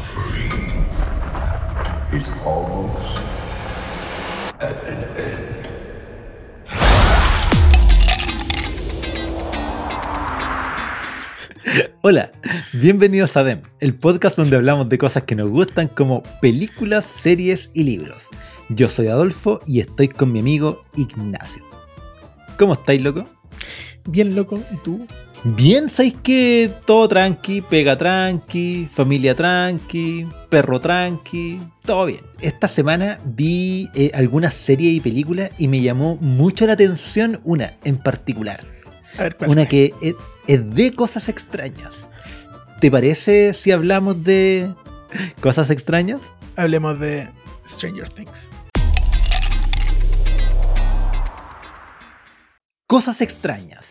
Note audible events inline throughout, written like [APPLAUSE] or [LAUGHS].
suffering is almost at an end. Hola, bienvenidos a DEM, el podcast donde hablamos de cosas que nos gustan como películas, series y libros. Yo soy Adolfo y estoy con mi amigo Ignacio. ¿Cómo estáis, loco? Bien loco, ¿y tú? Bien, sabéis que todo tranqui, pega tranqui, familia tranqui, perro tranqui, todo bien. Esta semana vi eh, algunas series y películas y me llamó mucho la atención una en particular. A ver, ¿cuál Una que es, es de cosas extrañas. ¿Te parece si hablamos de cosas extrañas? Hablemos de Stranger Things. Cosas extrañas.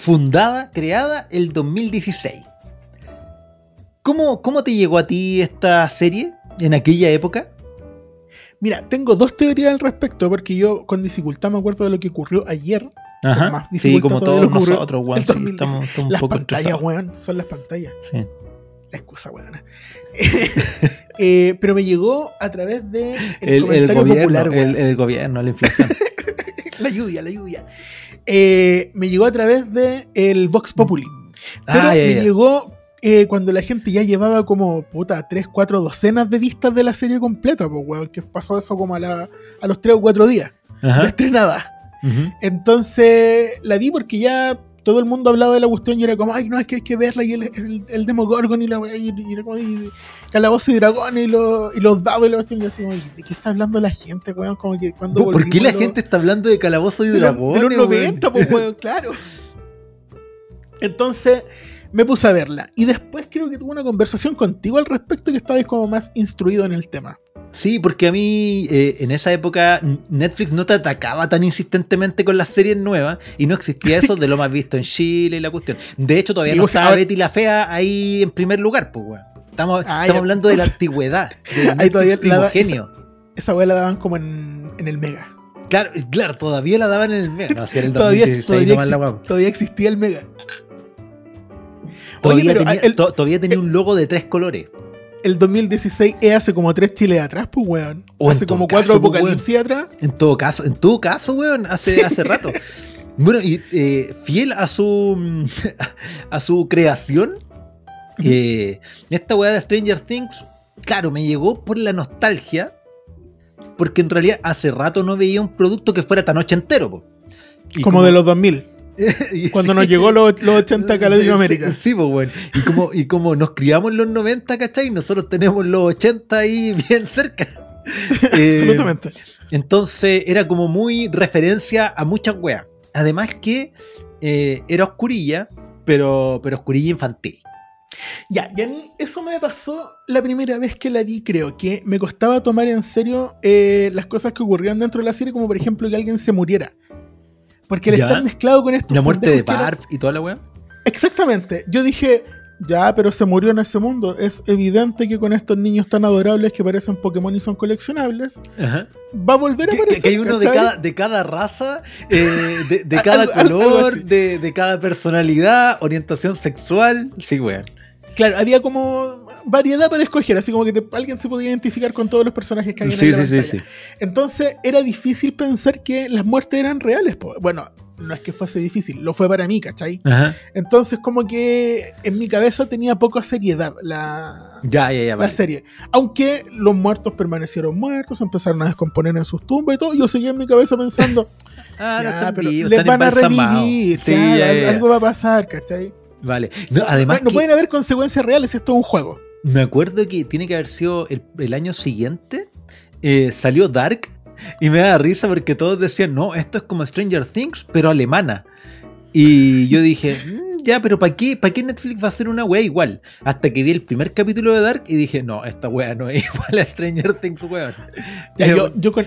Fundada, creada el 2016. ¿Cómo, ¿Cómo te llegó a ti esta serie en aquella época? Mira, tengo dos teorías al respecto, porque yo con dificultad me acuerdo de lo que ocurrió ayer. Ajá. más Sí, como todos nosotros, weón. sí, 2016. estamos, estamos un las poco pantallas, weón, son las pantallas. Sí. La excusa, weón. [LAUGHS] Eh, pero me llegó a través de el, El, el comentario gobierno, popular, el gobierno, la inflación. [LAUGHS] La lluvia, la lluvia. Eh, me llegó a través de el Vox Populi. Pero Ah, ya, me llegó eh, cuando la gente ya llevaba como, puta, 3, 4 docenas de vistas de la serie completa, pues, weón, que pasó eso como a, la, a los 3 o 4 días de Ajá. estrenada. Entonces la vi porque ya todo el mundo hablaba de la cuestión y era como, ay, no, es que hay que verla y el, el, el Demogorgon y la y, y, y Calabozo y Dragón y, lo- y los dados y la cuestión. Y como, ¿de qué está hablando la gente, weón? Como que cuando ¿Por qué la lo- gente está hablando de calabozo y dragón? de los 90, pues, weón, [LAUGHS] claro. Entonces me puse a verla. Y después creo que tuve una conversación contigo al respecto que estabais como más instruido en el tema. Sí, porque a mí eh, en esa época Netflix no te atacaba tan insistentemente con las series nuevas y no existía eso de lo más visto en Chile y la cuestión. De hecho, todavía Sí, no estaba Betty la Fea ahí en primer lugar, pues, weón. Estamos, Ah, estamos hablando de la [LAUGHS] antigüedad, de Ahí todavía Netflix la- primogenio. Esa weá la daban como en, en el Mega. Claro, claro, todavía la daban en el mes. No, si era el Todavía, 2016 todavía, nomás la exi- weá. todavía existía el Mega. Todavía, Oye, tenía, el- to- todavía tenía un logo de tres colores. El 2016 es hace como tres chiles atrás, pues, weón. O hace como cuatro pues, apocalipsis atrás. En todo caso, en todo caso, weón, hace, hace rato. Bueno, y eh, fiel a su [LAUGHS] a su creación, eh, esta weá de Stranger Things, claro, me llegó por la nostalgia, porque en realidad hace rato no veía un producto que fuera tan ochentero, po. Y como, de los 2000. [LAUGHS] y Cuando nos llegó los, los 80 acá a Latinoamérica. Sí, sí, pues, weón. Y como, y como nos criamos en los 90, ¿cachai? Nosotros tenemos los 80 ahí bien cerca. [LAUGHS] Eh, Absolutamente. entonces era como muy referencia a muchas weas. Además que eh, era oscurilla, pero, pero oscurilla infantil. Ya, y a mí eso me pasó la primera vez que la vi, creo, que me costaba tomar en serio eh, las cosas que ocurrían dentro de la serie, como por ejemplo que alguien se muriera. Porque al Ya. estar mezclado con esto. La muerte de Barf y toda la wea. Exactamente. Yo dije, ya, pero se murió en ese mundo. Es evidente que con estos niños tan adorables que parecen Pokémon y son coleccionables, Ajá. va a volver a aparecer. que hay uno de cada, de cada raza, eh, de, [LAUGHS] cada color, de, de cada personalidad, orientación sexual. Sí, weón. Claro, había como variedad para escoger, así como que te- alguien se podía identificar con todos los personajes que había Sí, en la sí, sí, pantalla. sí. Entonces era difícil pensar que las muertes eran reales. po. Bueno, no es que fuese difícil, lo fue para mí, ¿cachai? Ajá. Entonces como que en mi cabeza tenía poca seriedad la, Ya, ya, ya. la vale. serie. Aunque los muertos permanecieron muertos, empezaron a descomponer en sus tumbas y todo, yo seguía en mi cabeza pensando, [LAUGHS] Ah, no pero vivos, les van a revivir, claro, algo va a pasar, ¿cachai? Vale. No, además no que pueden haber consecuencias reales, esto es un juego. me acuerdo que tiene que haber sido el, el año siguiente, eh, salió Dark y me da risa porque todos decían, no, esto es como Stranger Things, pero alemana. Y yo dije, "Mm, ya, pero ¿para qué, ¿para qué Netflix va a hacer una wea igual? Hasta que vi el primer capítulo de Dark y dije, no, esta wea no es [LAUGHS] igual a Stranger Things, weón. Eh, yo, yo con,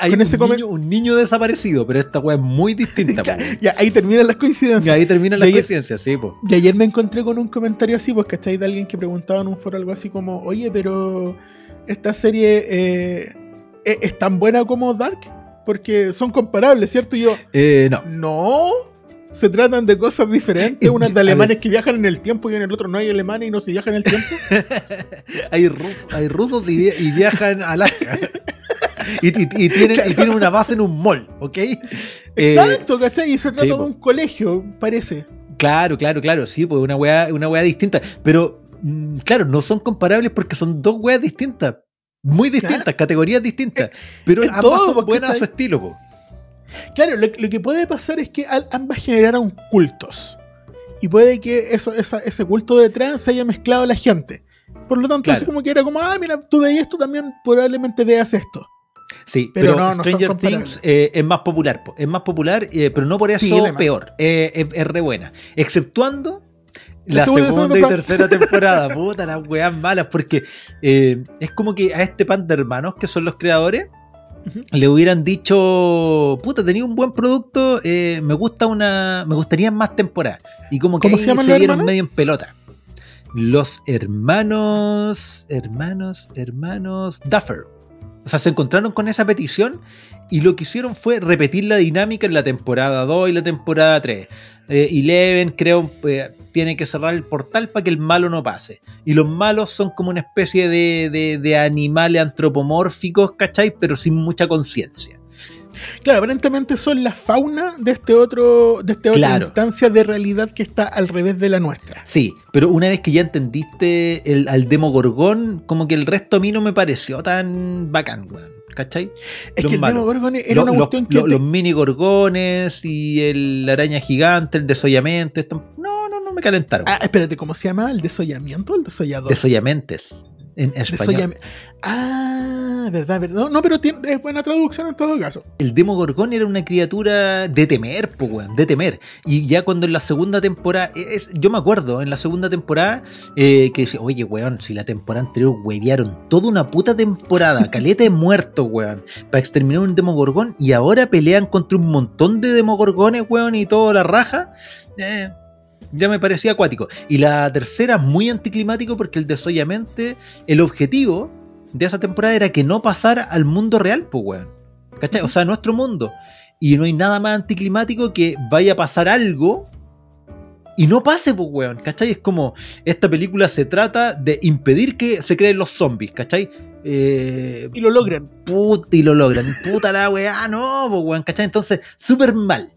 hay un, ese comen- niño, un niño desaparecido, pero esta wea es muy distinta. [LAUGHS] ya, ahí terminan las Y coincidencias. ahí Y ahí- coincidencia, sí, pues. Y ayer me encontré con un comentario así, pues, ¿cachai? De alguien que preguntaba en un foro algo así como, oye, pero esta serie eh, ¿es, es tan buena como Dark? Porque son comparables, ¿cierto? Y yo, Eh, no. no, se tratan de cosas diferentes. Unas [LAUGHS] de alemanes que viajan en el tiempo y en el otro no hay alemanes y no se viaja en el tiempo. [LAUGHS] hay, rus- hay rusos y, y viajan a Alaska. [LAUGHS] y, y- y tienen, y tienen una base en un mall, ¿ok? Eh, [LAUGHS] Exacto, ¿cachai? Y se trata sí, de po. un colegio, parece. Claro, claro, claro, sí, pues una weá, una weá distinta. Pero, mm, claro, no son comparables porque son dos weas distintas. Muy distintas, categorías distintas. Pero en ambas todo, son porque buenas a su estilo, po. Claro, lo, lo que puede pasar es que ambas generaron cultos. Y puede que eso, esa- ese culto de trans se haya mezclado a la gente. Por lo tanto, Claro. así como que era como, ah, mira, tú veías esto también, probablemente veas esto. Sí, Pero pero, no, Stranger. Things eh, es más popular, po. es más popular, eh, pero no por eso Sí, peor. Eh, es, es re buena. Exceptuando La la, segunda y segunda, tercera [LAUGHS] temporada. Puta, las weas malas, porque es como que a este pan de hermanos, que son los creadores, le hubieran dicho, puta, tenía un buen producto, me gusta una, me gustaría más temporadas. Y como que ¿Cómo ahí se se vieron medio en pelota. Los hermanos, hermanos, hermanos Duffer. O sea, se encontraron con esa petición y lo que hicieron fue repetir la dinámica en la temporada 2 y la temporada 3. Eh, Eleven, creo, eh, tiene que cerrar el portal para que el malo no pase. Y los malos son como una especie de, de- de animales antropomórficos, ¿cachai? Pero sin mucha conciencia. Claro, aparentemente son la fauna de este otro, de esta otra instancia de realidad que está al revés de la nuestra. Sí, pero una vez que ya entendiste el, al Demogorgón, como que el resto a mí no me pareció tan bacán, weón. ¿Cachai? Es Los que el. Demogorgon era Lo- una lo- cuestión que lo- te- los mini gorgones y el araña gigante, el desollamente. No, no, no me calentaron. Ah, espérate, ¿cómo se llama? ¿El desollamiento o el desollador? Desollamentes. En español. Ah, verdad, verdad. No, no, pero tiene, es buena traducción en todo caso. El Demogorgón era una criatura de temer, po, weón, de temer. Y ya cuando en la segunda temporada, es- yo me acuerdo, en la segunda temporada, eh, que decía, oye, weón, si la temporada anterior huevearon toda una puta temporada, [LAUGHS] caleta de muertos, weón, para exterminar un Demogorgón, y ahora pelean contra un montón de Demogorgones, weón, y toda la raja, eh, ya me parecía acuático. Y la tercera, muy anticlimático, porque el desollamente, el objetivo de esa temporada era que no pasara al mundo real, pues, weón. ¿Cachai? O sea, nuestro mundo. Y no hay nada más anticlimático que vaya a pasar algo y no pase, pues, weón. ¿Cachai? Es como, esta película se trata de impedir que se creen los zombies, ¿cachai? Eh, Y lo logran. puta, y lo logran. Puta la weá, no, pues, weón, ¿cachai? Entonces, súper mal.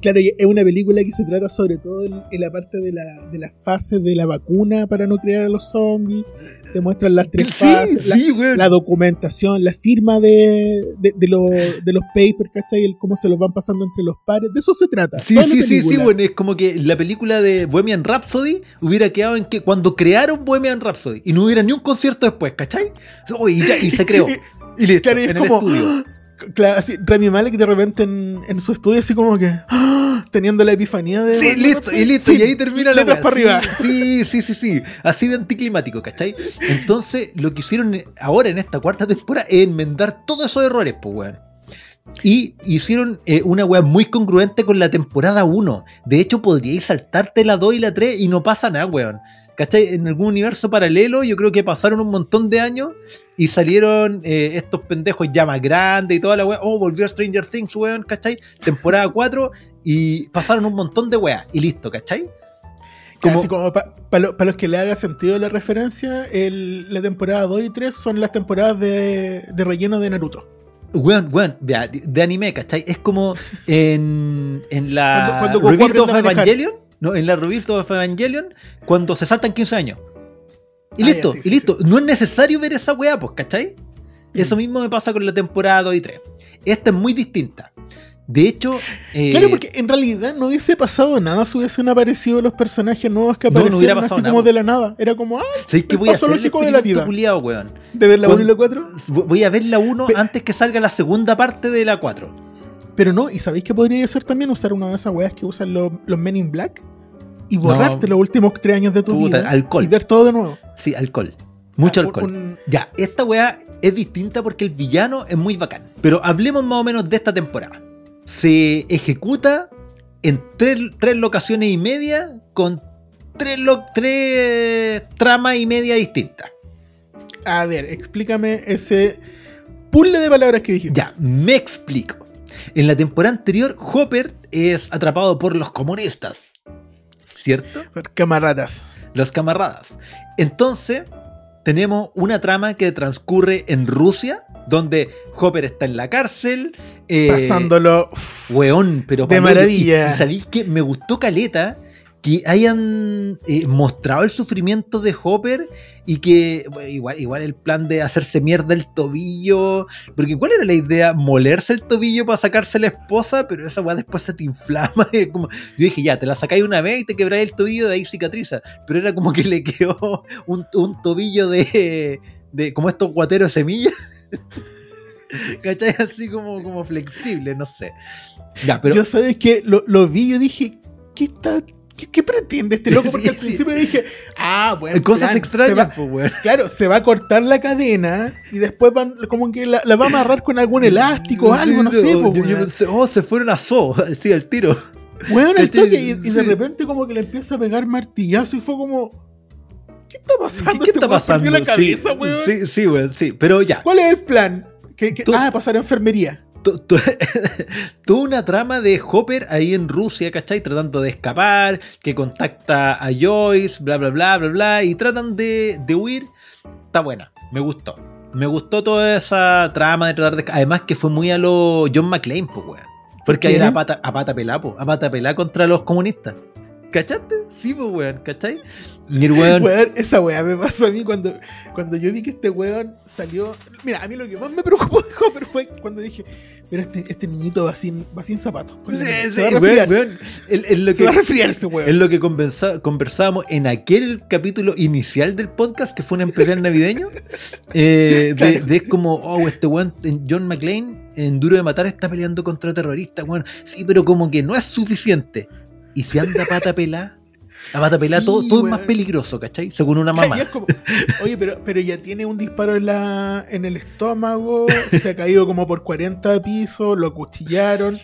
Claro, y es una película que se trata sobre todo en, en la parte de la, de la fase de la vacuna para no crear a los zombies. Te muestran las tres Sí, fases, la- sí, weón. la, documentación, la firma de, de, de los, de los papers, ¿cachai? El cómo se los van pasando entre los pares. De eso se trata. Sí, la sí, sí, sí, bueno, es como que la película de Bohemian Rhapsody hubiera quedado en que cuando crearon Bohemian Rhapsody y no hubiera ni un concierto después, ¿cachai? Oh, y, ya, y se creó. [LAUGHS] Y listo, Claro, y es en como- el estudio. [LAUGHS] Claro, así, Rami Malek de repente en, en su estudio así como que ¡ah! teniendo la epifanía de... Sí, listo, y listo, y ahí termina la Letras para arriba. Sí, sí, sí, sí, así de anticlimático, ¿cachai? Entonces, lo que hicieron ahora en esta cuarta temporada es enmendar todos esos errores, pues, weón. Y hicieron eh, una weá muy congruente con la temporada 1. De hecho, podríais saltarte la 2 y la 3 y no pasa nada, weón. ¿Cachai? En algún universo paralelo, yo creo que pasaron un montón de años y salieron eh, estos pendejos ya más grandes y toda la weá. Oh, volvió Stranger Things, weón, ¿cachai? Temporada [LAUGHS] 4 y pasaron un montón de weas y listo, ¿cachai? Como, Como- para los que le haga sentido la referencia, el- la temporada 2 y 3 son las temporadas de, de relleno de Naruto. Weón, weón, de, de anime, ¿cachai? Es como [LAUGHS] en, en la Cuando- cuando Rebirth of. Evangelion, no, en la Rebirth of Evangelion, cuando se saltan 15 años. Y Ah, listo, ya, sí, sí, y listo. No es necesario ver esa weá, pues, ¿cachai? Eso mismo me pasa con la temporada 2 y 3. Esta es muy distinta. De hecho, eh, Claro, porque en realidad no hubiese pasado nada si hubiesen aparecido los personajes nuevos que No, no aparecieron hubiera así pasado como nada. de la nada. Era como, ah, ¿sabéis que voy a el lógico de la vida. culiao, weón? de ver la 1 y la 4. Voy a ver la 1 Pe- antes que salga la segunda parte de la 4. Pero no, ¿y sabéis que podría ser también usar una de esas weas que usan los, los Men in Black? Y borrarte los últimos tres años de tu Puta, vida. alcohol. Y ver todo de nuevo. Sí, alcohol. Mucho Ah, alcohol. un- Ya, esta weá es distinta porque el villano es muy bacán. Pero hablemos más o menos de esta temporada. Se ejecuta en tres, tres locaciones y media con tres, lo- tres tramas y media distintas. A ver, explícame ese puzzle de palabras que dijiste. Ya, me explico. En la temporada anterior, Hopper es atrapado por los comunistas. ¿Cierto? Por camaradas. Los camaradas. Entonces, tenemos una trama que transcurre en Rusia, donde Hopper está en la cárcel. eh, Pasándolo. Weón, pero De maravilla. Sabéis que me gustó Caleta que hayan eh, mostrado el sufrimiento de Hopper y que igual, igual el plan de hacerse mierda el tobillo. Porque ¿cuál era la idea? Molerse el tobillo para sacarse la esposa, pero esa weá después se te inflama. [LAUGHS] yo dije, ya, te la sacáis una vez y te quebráis el tobillo, de ahí cicatriza. Pero era como que le quedó un, un tobillo de, de. como estos guateros semillas. [LAUGHS] ¿Cachai? Así como, como flexible, no sé. Ya, pero. Yo sabes que lo, lo vi yo dije, ¿qué está? ¿Qué, qué pretende este loco? Porque Sí, [LAUGHS] al sí. principio dije, ah, bueno. cosas plan, se extrañas, va- pues, weón. Claro, se va a cortar la cadena y después van, como que la, la va a amarrar con algún elástico o algo, no Sí, sé. pues, yo pensé, oh, se fueron a Zoo, [LAUGHS] sí, al tiro. Weón, el toque, y, y de Sí. repente como que le empieza a pegar martillazo y fue como, ¿qué está pasando? ¿Qué, qué Este está pasando? la cabeza, sí, weón. sí, sí, weón, sí. Pero ya, ¿Cuál es el plan? Que- Tú- ah, pasar a enfermería. Tu- tu- tuvo una trama de Hopper ahí en Rusia, ¿cachai? Tratando de escapar, que contacta a Joyce, bla, bla, bla, bla, bla, y tratan de, de huir. Está buena, me gustó. Me gustó toda esa trama de tratar de... Además que fue muy a lo John McClane, pues, weón. Porque ahí era a pata, a pata pelá, po, a pata pelá contra los comunistas. ¿Cachaste? Sí, pues, weón, ¿cachai? Y el weón... Weón, esa weá me pasó a mí cuando, cuando yo vi que este weón salió. Mira, a mí lo que más me preocupó de Hopper fue cuando dije, pero este, este niñito va sin, va sin zapatos. Sí, se sí, va a weón, weón, lo se que- va a resfriar ese weón. Es lo que conversa- conversábamos en aquel capítulo inicial del podcast, que fue un especial navideño. [LAUGHS] eh, de, Claro. de como, oh, este weón, John McClane, en Duro de Matar, está peleando contra terroristas, weón. Sí, pero como que no es suficiente. Y si anda a pata pelá, a pata pelá, [LAUGHS] Sí, todo, todo es más peligroso, ¿cachai? Según una mamá. [LAUGHS] es como, oye, pero, pero ya tiene un disparo en, la, en el estómago, se ha caído como por 40 pisos, lo cuchillaron.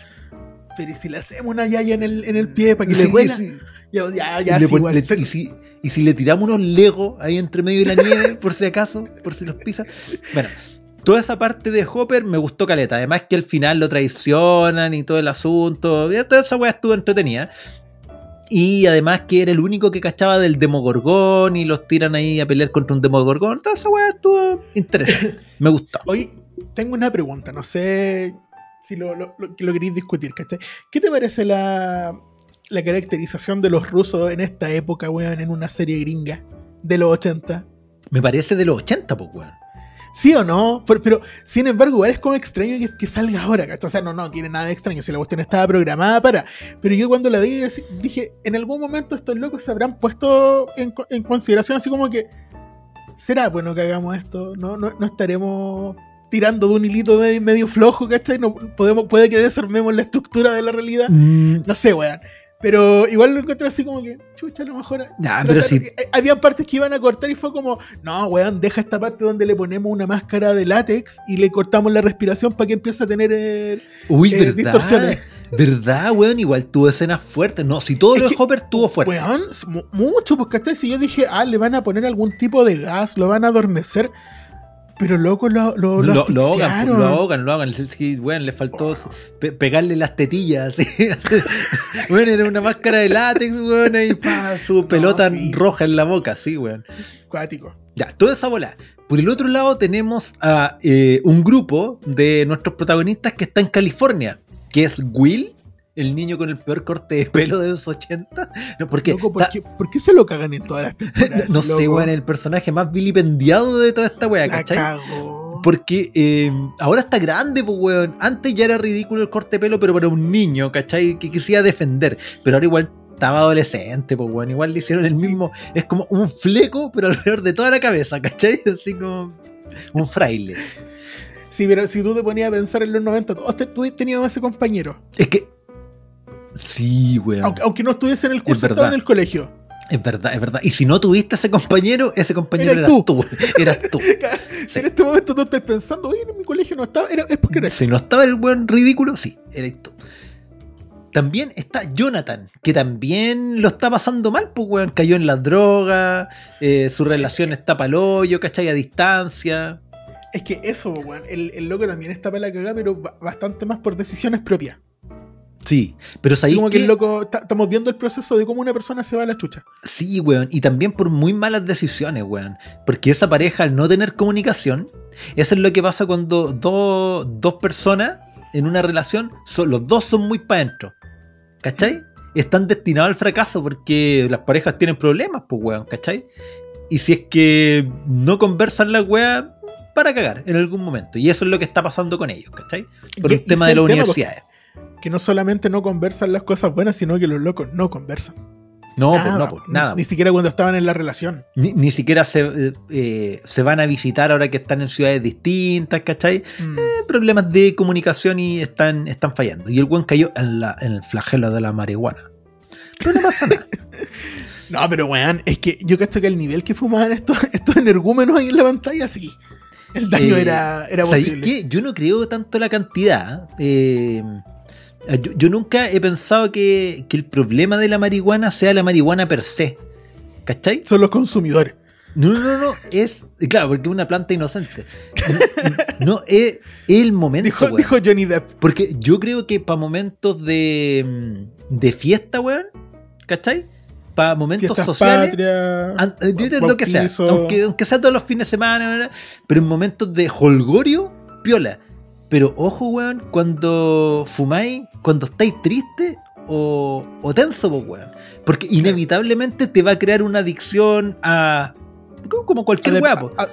Pero ¿y si le hacemos una yaya en el, en el pie para que Sí, le duela? sí. Ya, ya, sí, le- y, si, y si le tiramos unos legos ahí entre medio de la nieve, [LAUGHS] por si acaso, por si los pisa. Bueno, toda esa parte de Hopper me gustó caleta. Además que al final lo traicionan y todo el asunto. y Toda esa weá estuvo entretenida. Y además que era el único que cachaba del Demogorgón y los tiran ahí a pelear contra un Demogorgón. Toda esa weá estuvo interesante. [LAUGHS] Me gustó. Oye, tengo una pregunta, no sé si lo, lo, lo- lo queréis discutir, ¿cachai? ¿Qué te parece la, la caracterización de los rusos en esta época, weón, en una serie gringa de los 80? Me parece de los 80, pues weón. ¿Sí o no? Pero, pero, sin embargo, igual es como extraño que, que salga ahora, ¿cachai? O sea, no, no, tiene nada de extraño, si la cuestión estaba programada para... Pero yo cuando la vi dije, en algún momento estos locos se habrán puesto en, en consideración así como que... ¿Será bueno que hagamos esto? ¿No, no, no estaremos tirando de un hilito medio, medio flojo, ¿cachai? No, podemos, puede que desarmemos la estructura de la realidad. Mm, No sé, weón. Pero igual lo encontré así como que, chucha, a lo mejor. Nah, pero eh, Habían partes que iban a cortar y fue como, no, weón, deja esta parte donde le ponemos una máscara de látex y le cortamos la respiración para que empiece a tener. eh, Uy, eh, verdad. distorsiones. ¿Verdad, weón? Igual tuvo escenas fuertes. No, si todo Es lo de Hopper tuvo fuerte. Weón, mucho, pues, ¿cachai? Si yo dije, ah, le van a poner algún tipo de gas, lo van a adormecer. Pero loco, lo, lo, lo, Lo, lo ahogan, asfixiaron. lo ahogan, lo ahogan. Sí, sí, weón, le faltó pe- pegarle las tetillas. [LAUGHS] así. Weón, era una máscara de látex, weón, y pa, su pelota sí. roja en la boca, sí, weón. Cuático. Ya, toda esa bola. Por el otro lado tenemos a eh, un grupo de nuestros protagonistas que está en California, que es Will, el niño con el peor corte de pelo de los 80. No, porque Loco, ¿por, qué, por qué se lo cagan en todas las temporadas? [LAUGHS] no sé, weón, el personaje más vilipendiado de toda esta weá, La ¿cachai? cago. Porque eh, ahora está grande, pues, weón. Antes ya era ridículo el corte de pelo, pero para un niño, ¿cachai? Que quisiera defender. Pero ahora igual estaba adolescente, pues, weón. Igual le hicieron el mismo. Es como un fleco, pero alrededor de toda la cabeza, ¿cachai? [LAUGHS] Así como un fraile. Sí, pero si tú te ponías a pensar en los 90, todos te- tú tenías ese compañero. Es que. Sí, weón. Aunque, aunque no estuviese en el curso, estaba en el colegio. Es verdad, es verdad. Y si no tuviste ese compañero, ese compañero Eras eras tú. tú. Eras tú. [LAUGHS] Si en este momento tú estás pensando, oye, en mi colegio no estaba, era, es porque era Si no estaba el buen ridículo, sí, eres tú. También está Jonathan, que también lo está pasando mal, pues, weón. Cayó en las drogas, eh, su relación está pa'l hoyo, ¿cachai? A distancia. Es que eso, weón. El, el loco también está para la cagada, pero ba- bastante más por decisiones propias. Sí, pero sabéis como que que el loco. ta- Estamos viendo el proceso de cómo una persona se va a la chucha. Sí, weón. Y también por muy malas decisiones, weón. Porque esa pareja, al no tener comunicación, eso es lo que pasa cuando dos, dos personas en una relación, son, los dos son muy para adentro. ¿Cachai? Están destinados al fracaso porque las parejas tienen problemas, pues, weón. ¿Cachai? Y si es que no conversan las weas, para cagar en algún momento. Y eso es lo que está pasando con ellos, ¿cachai? Por Y- y tema de las el tema, universidades. Que no solamente no conversan las cosas buenas, sino que los locos no conversan. No, pues Nada, no, pues ni- nada. Ni, siquiera cuando estaban en la relación. Ni, ni siquiera se, eh, se van a visitar ahora que están en ciudades distintas, ¿cachai? Mm. Eh, problemas de comunicación y están, están fallando. Y el buen cayó en, la, en el flagelo de la marihuana. Pero no pasa nada. [LAUGHS] No, pero weón, es que yo creo que el nivel que fumaban estos, [LAUGHS] estos energúmenos ahí en la pantalla, sí. El daño Eh, era, era ¿Sabéis posible. qué? Yo no creo tanto la cantidad. Eh, yo, yo nunca he pensado que, que el problema de la marihuana sea la marihuana per se. ¿Cachai? Son los consumidores. No, no, no, no, es. Claro, porque es una planta inocente. No, es, es el momento. Dijo, weón. dijo Johnny Depp. Porque yo creo que para momentos de, de fiesta, weón, ¿cachai? Para momentos Fiestas sociales. patrias. an- eh, lo que sea, aunque, aunque sea todos los fines de semana, pero en momentos de holgorio, piola. Pero ojo, weón, cuando fumáis, cuando estáis tristes o, o tenso, pues, weón. Porque inevitablemente te va a crear una adicción a. como- cualquier A de- weá, po. a-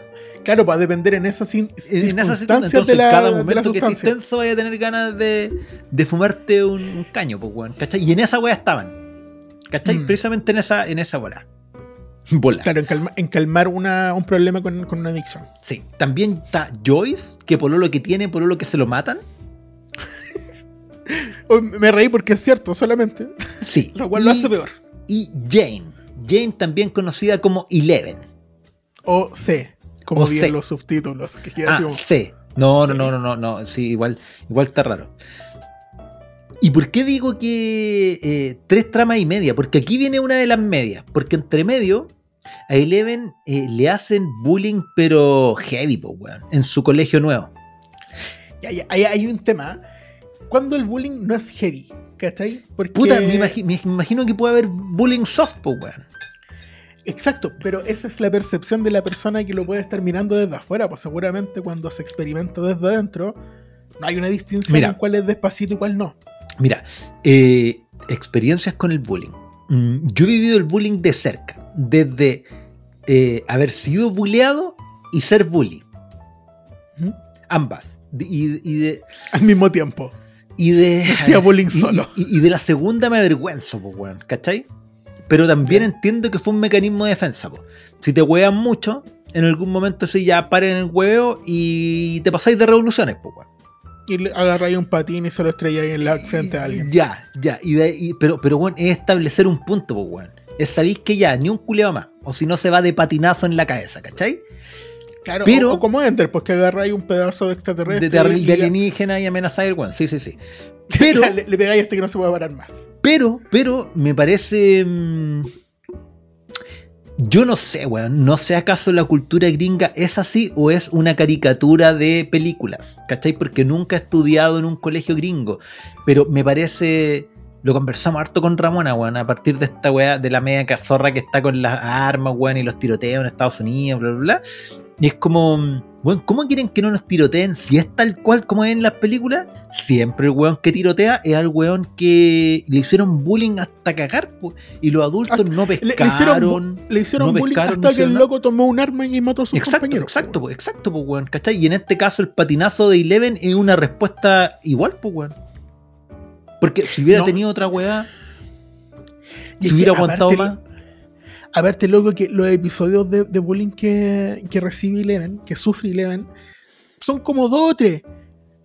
Claro, depender en esas cin- En esa circunstancia, circunstancias entonces, de la, cada de la momento que estés tenso vaya a tener ganas de, de fumarte un, un caño, pues, weón, ¿cachai? Y en esa weá estaban, ¿cachai? Mm. Precisamente en esa, en esa bola. [LAUGHS] Bola. Claro, en, calma- en calmar una, un problema con, con una adicción. Sí. También está Joyce, que por lo que tiene, por lo que se lo matan. [LAUGHS] Me reí porque es cierto, solamente. Sí. [LAUGHS] Lo cual y, lo hace peor. Y Jane. Jane también conocida como Eleven. O C, como O C. los subtítulos. Que queda Ah, así como- C. No, no, no, no, no, no. Sí, igual, igual está raro. ¿Y por qué digo que eh, tres tramas y media? Porque aquí viene una de las medias. Porque entre medio a Eleven eh, le hacen bullying, pero heavy, po, weón, en su colegio nuevo. Ya, hay, hay un tema. Cuando el bullying no es heavy, ¿cachai? Porque, Puta, me, imagi- me imagino que puede haber bullying soft, po, weón. Exacto, pero esa es la percepción de la persona que lo puede estar mirando desde afuera. Pues seguramente cuando se experimenta desde adentro, no hay una distinción Mira. en cuál es despacito y cuál no. Mira, eh, experiencias con el bullying. Mm, Yo he vivido el bullying de cerca, desde eh, haber sido bulleado y ser bully. Ambas. Y, y de, Al mismo tiempo. y de. [LAUGHS] Hacía bullying [LAUGHS] y- solo. Y, y de la segunda me avergüenzo, pues, weón, ¿cachai? Pero también entiendo que fue un mecanismo de defensa, po. Si te huean mucho, en algún momento sí ya paren el huevo y te pasáis de revoluciones, pues, weón. Y agarráis un patín y se lo estrelláis en la frente a alguien. Ya, ya. Y de- y- pero, pero, bueno, es establecer un punto, pues, weón. Es sabéis que ya, ni un culeado más. O si no, se va de patinazo en la cabeza, ¿cachai? Claro, Pero- o, o como Enter, pues que agarráis un pedazo de extraterrestre. de, alienígena y amenazar el weón. Sí, sí, sí. [LAUGHS] Pero, le, le pegáis hasta que no se pueda parar más. pero, pero, me parece. mm, yo no sé, weón. No sé acaso la cultura gringa es así o es una caricatura de películas. ¿Cachai? Porque nunca he estudiado en un colegio gringo. Pero me parece. Lo conversamos harto con Ramona, weón, a partir de esta weá, de la media cazorra que está con las armas, weón, y los tiroteos en Estados Unidos, bla, bla, bla. Y es como, weón, ¿cómo quieren que no nos tiroteen? Si es tal cual como es en las películas, siempre el weón que tirotea es al weón que le hicieron bullying hasta cagar, po, y los adultos no Le, pescaron. le hicieron, bu- le hicieron no bullying pescaron, hasta no que el loco tomó un arma y mató a sus Exacto, compañeros. exacto, po, exacto, pues, weón, ¿cachai? Y en este caso el patinazo de Eleven es una respuesta igual, pues, weón. Porque si hubiera No. tenido otra weá, si hubiera aguantado más. Aparte, loco, que los episodios de, de bullying que, que recibe Eleven, que sufre Eleven, son como dos o tres.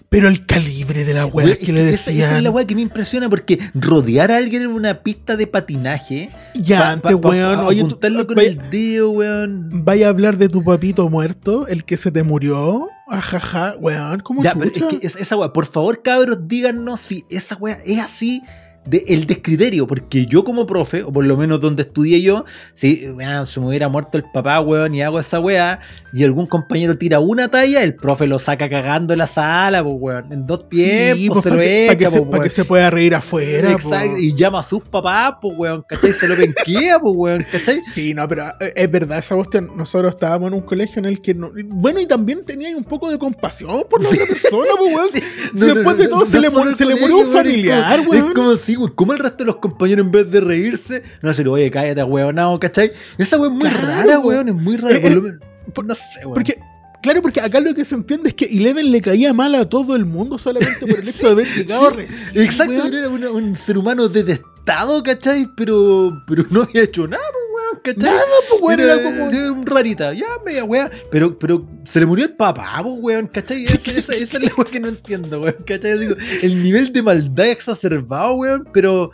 Pero el calibre de la weá que le esa- Esa, decían. es la weá que me impresiona porque rodear a alguien en una pista de patinaje. ya antes, weón. oye, tú- apuntarlo con vaya, el dedo, weón. vaya a hablar de tu papito muerto, el que se te murió. Ajaja, weón, ¿cómo Ya, pero es chucha? que es- esa weá, por favor, cabros, díganos si esa weá es así de el descriterio, porque yo como profe, o por lo menos donde estudié yo, si weón, se me hubiera muerto el papá, weón, y hago esa weá, y algún compañero tira una talla, el profe lo saca cagando en la sala, pues weón, en dos tiempos pues, se lo que- echa, que, se, pues, pa' que weón. se pueda reír afuera. po. Exacto, y llama a sus papás, pues weón, ¿cachai? Se lo penquea, [LAUGHS] pues weón, ¿cachai? Sí, no, pero eh, es verdad esa cuestión. Nosotros estábamos en un colegio en el que. no- bueno, y también tenía un poco de compasión por la otra persona, pues, weón. [LAUGHS] Sí, Si después de todo se le se le murió un familiar, weón. Es como Como el resto de los compañeros en vez de reírse, no decir, oye, cállate, weón, no, ¿cachai? Esa weón es muy Claro, rara, weón. es muy rara. Eh, por lo eh, menos- no sé, weón. Porque, claro, porque acá lo que se entiende es que Eleven le caía mal a todo el mundo solamente por el [LAUGHS] hecho de haber llegado Sí, recién, Exacto, weón. era una- un ser humano detestado, ¿cachai? Pero, pero no había hecho nada, weón, ¿cachai? Nada, pues, weón, era como. era un rarita, ya, media weá. Pero, pero se le murió el papá, pues, weón, ¿cachai? Esa, esa, esa es la weá que no entiendo, weón, ¿cachai? Digo, el nivel de maldad exacerbado, weón, pero,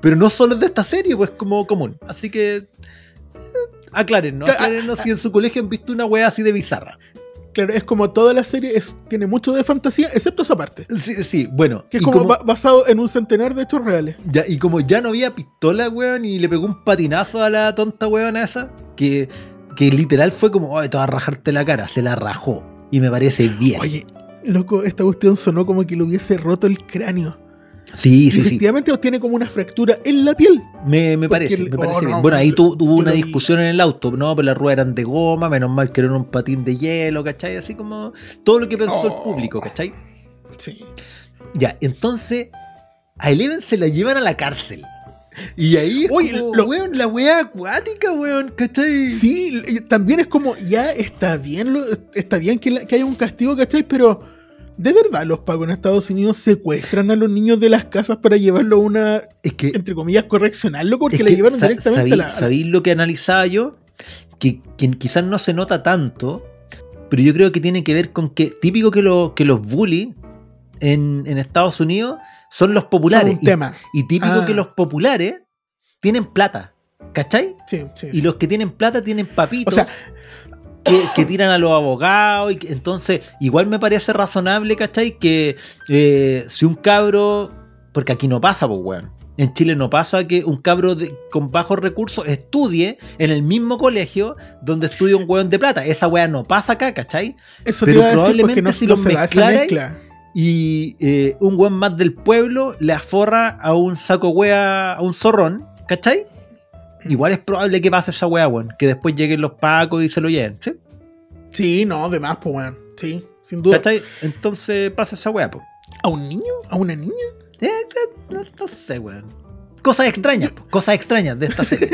pero no solo es de esta serie, pues, como común. Así que. eh, Aclárenos, Claro, aclárenos si en su colegio han visto una weá así de bizarra. Claro, es como toda la serie es, tiene mucho de fantasía, excepto esa parte. Sí, sí, bueno. Que es como, como- ba- basado en un centenar de hechos reales. Ya, y como ya no había pistola, weón, y le pegó un patinazo a la tonta weón esa, que, que literal fue como, oye, te vas a rajarte la cara, se la rajó. Y me parece bien. Oye, loco, esta cuestión sonó como que le hubiese roto el cráneo. Sí, Y sí, sí. efectivamente tiene como una fractura en la piel. Me, parece, el- me parece oh, bien. no, Bueno, ahí tuvo una vi. discusión en el auto, no, pero las ruedas eran de goma, menos mal que era un patín de hielo, ¿cachai? Así como todo lo que pensó el público, ¿cachai? Sí. Ya, entonces a Eleven se la llevan a la cárcel. Y ahí, es Oye, como, lo- weón, la weá acuática, weón, ¿cachai? Sí, también es como, ya está bien, lo- está bien que, la- que haya un castigo, ¿cachai? Pero, ¿de verdad los pagos en Estados Unidos secuestran a los niños de las casas para llevarlo a una, Es que entre comillas, correccional, loco? Porque le llevaron directamente sabí- a la... ¿Sabéis lo que analizaba yo? Que, que quizás no se nota tanto, pero yo creo que tiene que ver con que típico que, lo- que los bullies en, en Estados Unidos son los son populares. un y, tema. y típico Ah. que los populares tienen plata. ¿Cachai? Sí, sí. Y los que tienen plata tienen papitos. O sea, que, que tiran a los abogados. Y que- entonces, igual me parece razonable, ¿cachai? Que eh, si un cabro. Porque aquí no pasa, pues, weón. En Chile no pasa que un cabro de- con bajos recursos estudie en el mismo colegio donde estudia un weón de plata. Esa weá no pasa acá, ¿cachai? eso pero te probablemente no, si no los se da esa mezclarais, mezcla. Y eh, un weón más del pueblo le aforra a un saco wea, a un zorrón, ¿cachai? Mm. Igual es probable que pase esa weá, weón. Que después lleguen los pacos y se lo lleven, ¿sí? Sí, no, de más, pues, weón. Sí, sin duda. ¿Cachai? Entonces pasa esa weá, po. ¿A un niño? ¿A una niña? Eh, no, no sé, weón. Cosas extrañas, po, cosas extrañas de esta [LAUGHS] serie.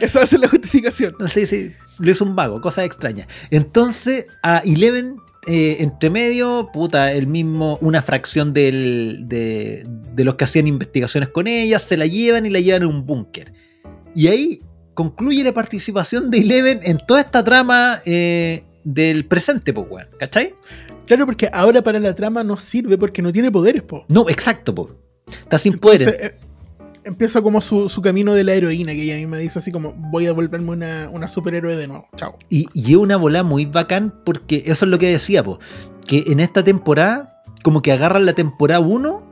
Esa va a ser la justificación. Sí, sí, lo hizo un vago, cosas extrañas. Entonces, a Eleven, eh, entre medio, puta, el mismo, una fracción del, de, de los que hacían investigaciones con ella, se la llevan y la llevan a un búnker. Y ahí concluye la participación de Eleven en toda esta trama eh, del presente, pues, weón, ¿cachai? Claro, porque ahora para la trama no sirve porque no tiene poderes, po. No, exacto, pues. Está sin Entonces, poderes. eh, empieza como su, su camino de la heroína, que ella a mí me dice así como, voy a volverme una, una superhéroe de nuevo. Chao. Y, y es una bola muy bacán porque eso es lo que decía, po, que en esta temporada, como que agarran la temporada 1,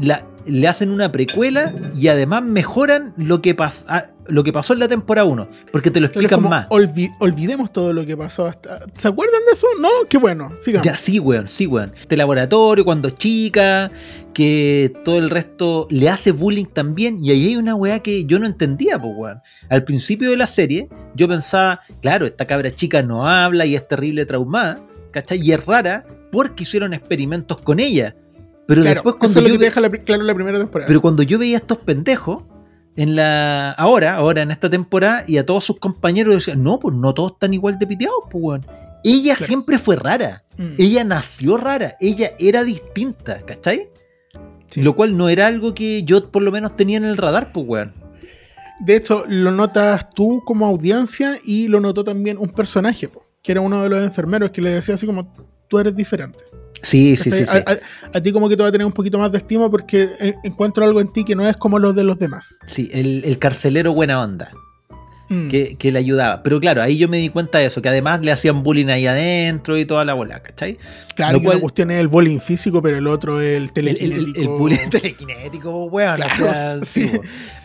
la, le hacen una precuela y además mejoran lo que, pas- ah, lo que pasó en la temporada 1, porque te lo explican como, más. olvi- olvidemos todo lo que pasó hasta... ¿Se acuerdan de eso? No, qué bueno, sigamos. Ya, sí, weón, sí, weón. Este laboratorio, cuando chica, que todo el resto le hace bullying también. Y ahí hay una weá que yo no entendía, pues, weón. Al principio de la serie, yo pensaba, claro, esta cabra chica no habla y es terrible traumada, ¿cachai? Y es rara porque hicieron experimentos con ella. Pero Claro, después eso cuando es lo yo que deja la, claro la primera temporada. pero cuando yo veía a estos pendejos en la ahora, ahora en esta temporada y a todos sus compañeros decían, "No, pues no todos están igual de piteados, pues weón." Ella Claro. siempre fue rara. Mm, Ella nació rara, ella era distinta, ¿cachai? sí. Lo cual no era algo que yo por lo menos tenía en el radar, pues weón. De hecho, lo notas tú como audiencia y lo notó también un personaje, po, que era uno de los enfermeros que le decía así como, tú eres diferente. Sí, sí, sí, sí. A, a- a ti como que te va a tener un poquito más de estima porque eh, encuentro algo en ti que no es como los de los demás. Sí, el, el carcelero buena onda. Mm. que, que le ayudaba. Pero claro, ahí yo me di cuenta de eso, que además le hacían bullying ahí adentro y toda la bola, ¿cachai? Claro, lo cual- una cuestión es el bullying físico, pero el otro es el El, el, telequinético. el, el bullying [LAUGHS] telequinético, weón. Claro, o sea, [LAUGHS] sí.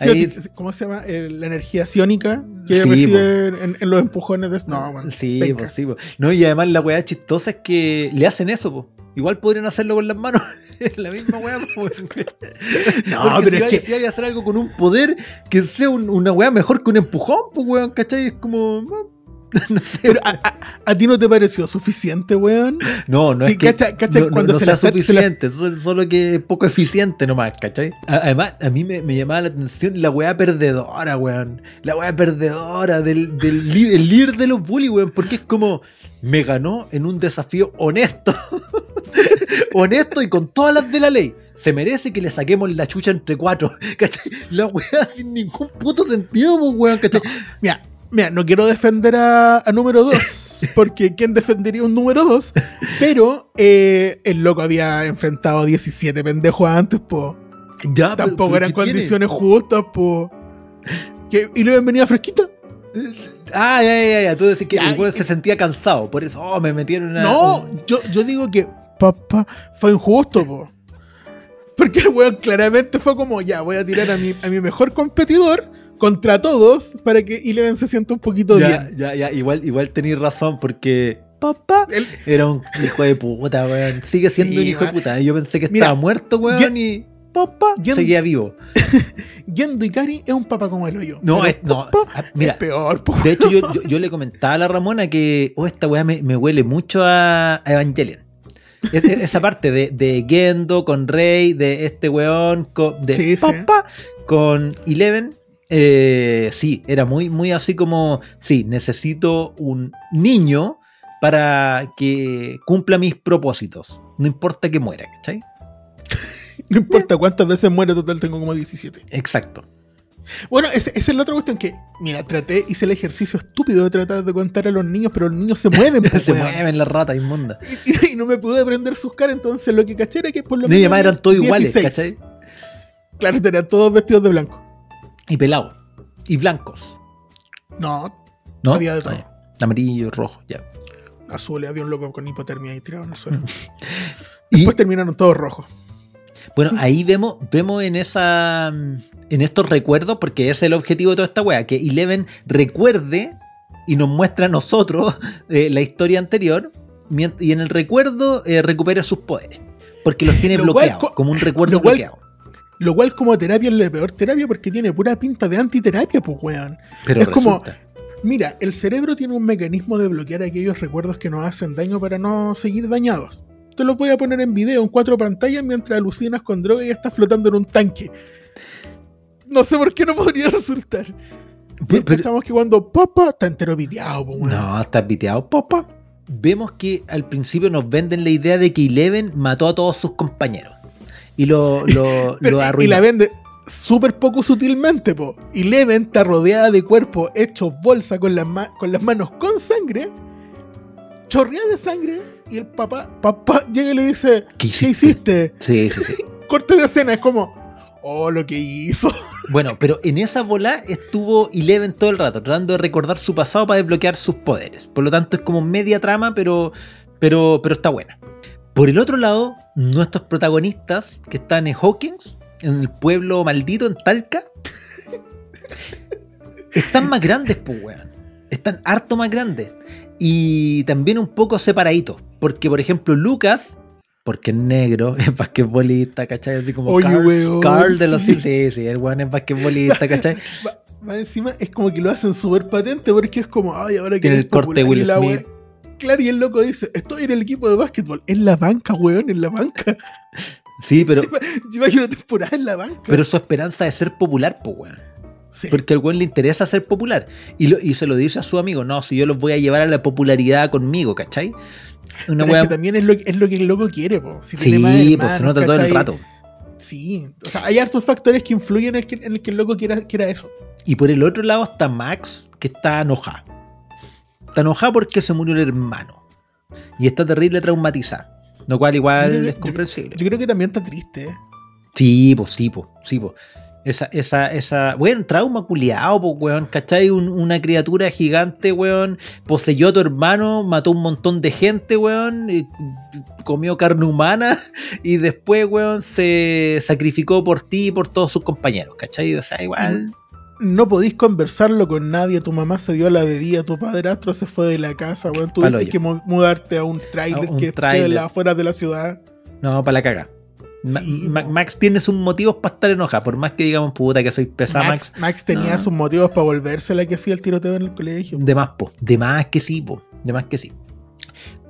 Ahí- ¿Cómo se llama? La energía ciónica que Sí, recibe en, en los empujones de. No, bueno, Sí, pues sí, po. No, y además la weá chistosa es que le hacen eso, po. Igual podrían hacerlo con las manos. [LAUGHS] La misma weá, po. No, Porque pero si es hay, que. si hay que hacer algo con un poder que sea un- una weá mejor que un empujón, pues weón, ¿cachai? Es como. [LAUGHS] No sé. pero a, a- ¿a ti no te pareció suficiente, weón? No, no Sí, es que cacha- cacha no, no- cuando no se sea la- se la- suficiente, solo, que es poco eficiente nomás, ¿cachai? Además, a mí me, me llamaba la atención la weá perdedora, weón. La weá perdedora del, del [LAUGHS] líder de los bullies, weón, porque es como, me ganó en un desafío honesto. [LAUGHS] honesto y con todas las de la ley. Se merece que le saquemos la chucha entre cuatro, [LAUGHS] ¿cachai? La weá sin ningún puto sentido, pues, weón, ¿cachai? Mira, mira, no quiero defender a, a número 2, [LAUGHS] porque ¿quién defendería un número 2? Pero eh, el loco había enfrentado a 17 pendejos antes, po. Ya, pero- Tampoco pero eran ¿qué tiene? condiciones justas, po. ¿Qué? ¿Y luego venía fresquita? Ah, ya, ya, ya. Tú decís que Ya, el weón se sentía cansado. Por eso, oh, me metieron una. No, un- yo, yo digo que papá fue injusto, po. Porque el weón claramente fue como, ya, voy a tirar a mi, a mi mejor competidor contra todos para que Eleven se sienta un poquito ya, bien. ya, ya. Igual, igual tenéis razón porque. Papá. El- Era un hijo de puta, weón. Sigue siendo Sí, un hijo de puta. Yo pensé que Mira, estaba muerto, weón, y. Papá. Seguía vivo. [LAUGHS] Gendo Ikari es un papá como el hoyo. No, es, no. ah, Mira, es peor, de hecho, yo, yo, [LAUGHS] yo le comentaba a la Ramona que. Oh, esta weá me, me huele mucho a, a Evangelion. Es- es- [LAUGHS] esa parte de, de Gendo con Rey, de este weón, con, de Sí, sí. Papá con Eleven. eh, sí, era muy, muy así como, sí, necesito un niño para que cumpla mis propósitos. No importa que muera, ¿cachai? [LAUGHS] No importa cuántas veces muere, total tengo como 17. Exacto. Bueno, esa es la otra cuestión que, mira, traté, hice el ejercicio estúpido de tratar de contar a los niños, pero los niños se mueven, [LAUGHS] po, Se weón. mueven las ratas inmundas. Y, y- y no me pude aprender sus caras, entonces lo que caché era que por lo Y además eran todos iguales, 16. ¿cachai? Claro, tenían todos vestidos de blanco. Y pelados. Y blancos. No, ¿No? Había de todo. Ya. Amarillo, rojo, ya. azul, había un loco con hipotermia ahí tirado en el suelo. [LAUGHS] Y Después terminaron todos rojos. Bueno, ahí vemos, vemos en esa. En estos recuerdos, porque ese es el objetivo de toda esta wea, que Eleven recuerde y nos muestra a nosotros [LAUGHS] eh, la historia anterior. Y en el recuerdo eh, recupera sus poderes. Porque los tiene [LAUGHS] Lo bloqueados, co- como un recuerdo lo cual- bloqueado. Lo cual como terapia es la peor terapia porque tiene pura pinta de antiterapia, pues weón. Pero es como- resulta. Mira, el cerebro tiene un mecanismo de bloquear aquellos recuerdos que nos hacen daño para no seguir dañados. Te los voy a poner en video en cuatro pantallas mientras alucinas con droga y estás flotando en un tanque. No sé por qué no podría [LAUGHS] resultar. Pero- Pensamos que cuando papa está entero weón. No, está piteado, papá. Vemos que al principio nos venden la idea de que Eleven mató a todos sus compañeros. Y lo, lo, [LAUGHS] Pero- lo y- y, arruinó. la vende súper poco sutilmente, po. Y Leven está rodeada de cuerpos hechos bolsa con las, con las manos con sangre, chorreada de sangre, y el papá, papá llega y le dice, ¿Qué hiciste? Sí, sí, sí. [LAUGHS] Corte de escena, es como, oh, lo que hizo. [LAUGHS] Bueno, pero en esa bola estuvo Eleven todo el rato, tratando de recordar su pasado para desbloquear sus poderes. Por lo tanto, es como media trama, pero, pero, pero está buena. Por el otro lado, nuestros protagonistas, que están en Hawkins, en el pueblo maldito, en Talca, [LAUGHS] están más grandes, pues, weón. Están harto más grandes. Y también un poco separaditos. Porque, por ejemplo, Lucas, porque es negro, [LAUGHS] es basquetbolista, ¿cachai? Así como Oye, Carl, weón, Carl de los... sí. Sí, el weón es basquetbolista, ¿cachai? [LAUGHS] Va- Más encima, es como que lo hacen súper patente porque es como, ay, ahora que Tiene el corte popular", Will Smith. wea- Claro, y el loco dice, estoy en el equipo de básquetbol, en la banca, weón, en la banca. Sí, pero, Lleva una temporada en la banca. pero su esperanza es ser popular, pues, weón. Sí. Porque al weón le interesa ser popular. Y, lo, y se lo dice a su amigo, no, si yo los voy a llevar a la popularidad conmigo, ¿cachai? Una Pero es que también es lo, es lo que el loco quiere, po. Si Sí, pues se nota todo el rato. Sí, o sea, hay hartos factores que influyen en el que, en el, que el loco quiera, quiera eso. Y por el otro lado está Max, que está enojada. Está enojada porque se murió el hermano. Y está terrible traumatizada. Lo cual Yo igual es comprensible. Yo creo que también está triste, ¿eh? Sí, pues sí, pues, sí, pues. Esa, esa, esa, weón, trauma culiado, pues, weón, ¿cachai? Un- una criatura gigante, weón, poseyó a tu hermano, mató un montón de gente, weón, y comió carne humana [LAUGHS] y después, weón, se sacrificó por ti y por todos sus compañeros, ¿cachai? O sea, igual. No podís conversarlo con nadie. Tu mamá se dio la bebida, tu padrastro se fue de la casa, weón. Tuviste que mu- mudarte a un trailer A un que en las afueras de la ciudad. No, para la caga. Sí, Ma-. Max tiene sus motivos para estar enojada, por más que digamos, puta, que soy pesada, Max, Max. Max tenía No. sus motivos para volverse la que hacía el tiroteo en el colegio. De más, po. De más que sí, po. De más que sí.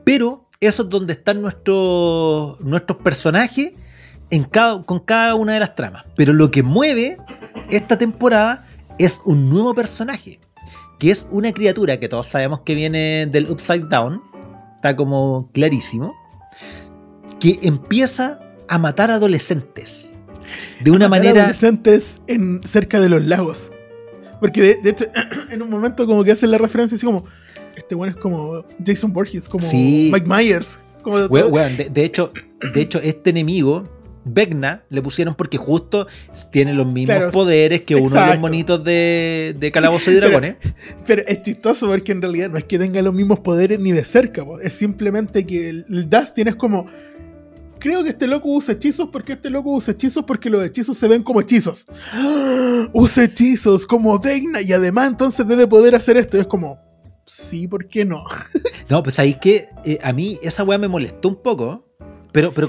Pero eso es donde están nuestros, nuestros personajes en cada, con cada una de las tramas. Pero lo que mueve esta temporada es un nuevo personaje. Que es una criatura que todos sabemos que viene del Upside Down. Está como clarísimo. Que empieza a matar adolescentes. De una Matar manera. adolescentes en, cerca de los lagos. Porque de, de hecho, [CLEARS THROAT] en un momento como que hacen la referencia así como, este bueno es como Jason Borges, como Sí. Mike Myers. Como de We- de, de hecho, de hecho, este enemigo, Vecna, le pusieron porque justo tiene los mismos Claro, poderes que uno de los monitos de, de [LAUGHS] Calabozo y Dragones. Pero es chistoso porque en realidad no es que tenga los mismos poderes ni de cerca, po. es simplemente que el, el Dustin es como. Creo que este loco usa hechizos porque este loco usa hechizos porque los hechizos se ven como hechizos. ¡Ah! Usa hechizos como Vecna y además entonces debe poder hacer esto. Y es como, sí, ¿por qué no? [LAUGHS] No, pues ahí que eh, a mí esa weá me molestó un poco, pero, pero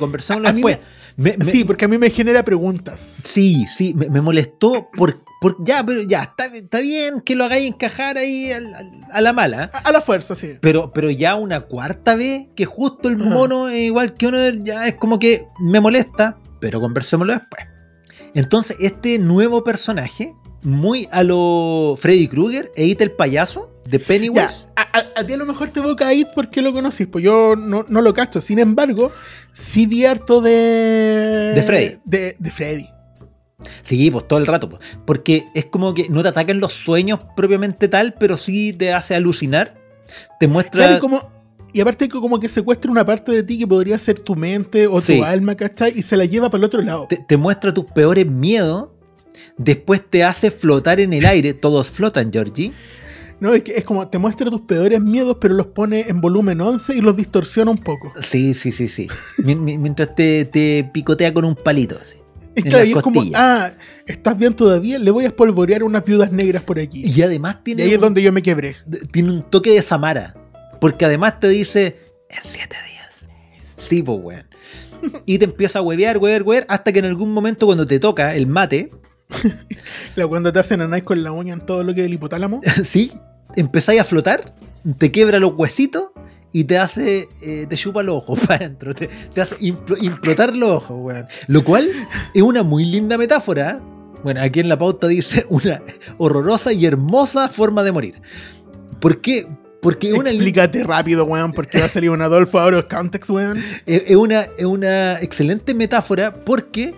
mí después. Me- me- sí, porque a mí me genera preguntas. sí, sí, me, me molestó por, por. Ya, pero ya, está, está bien que lo hagáis encajar ahí al- al- a la mala. A, a la fuerza, sí. Pero, pero ya una cuarta vez que justo el mono es igual que uno, ya es como que me molesta, pero conversémoslo después. Entonces, este nuevo personaje, muy a lo Freddy Krueger e It el payaso de Pennywise. A- a ti a lo mejor te evoca ahí porque lo conocís, pues yo no, no lo cacho. Sin embargo, sí vi harto de. De Freddy. De, de Freddy. Sí, pues todo el rato. pues. Porque es como que no te atacan los sueños propiamente tal, pero sí te hace alucinar. Te muestra. Claro, y como. Y aparte como que secuestra una parte de ti que podría ser tu mente o Sí. tu alma, ¿cachai? Y se la lleva para el otro lado. te, te muestra tus peores miedos. Después te hace flotar en el aire. Todos flotan, Georgie. No, es que es como te muestra tus peores miedos, pero los pone en volumen 11 y los distorsiona un poco. Sí, sí, sí, sí. Mi- mi- Mientras te, te picotea con un palito. así. Es claro, y es como, ah, ¿estás bien todavía? Le voy a espolvorear unas viudas negras por aquí. Y además Y tiene, ahí es donde yo me quebré. tiene un toque de Samara. Porque además te dice, en siete días. Sí, pues, weón. Y te empieza a huevear, huevear, huevear, hasta que en algún momento cuando te toca el mate, [LAUGHS] cuando te hacen anais con la uña en todo lo que es el hipotálamo. [LAUGHS] sí, empezáis a flotar, te quiebra los huesitos y te hace, eh, te chupa los ojos [LAUGHS] para adentro, te, te hace implo- implotar los ojos, weón. Lo cual es una muy linda metáfora. ¿eh? Bueno, aquí en la pauta dice [LAUGHS] una horrorosa y hermosa forma de morir. ¿Por qué? Porque una, Explícate rápido, weón, porque va a salir un Adolfo of context, weón. [LAUGHS] es una, es una excelente metáfora porque,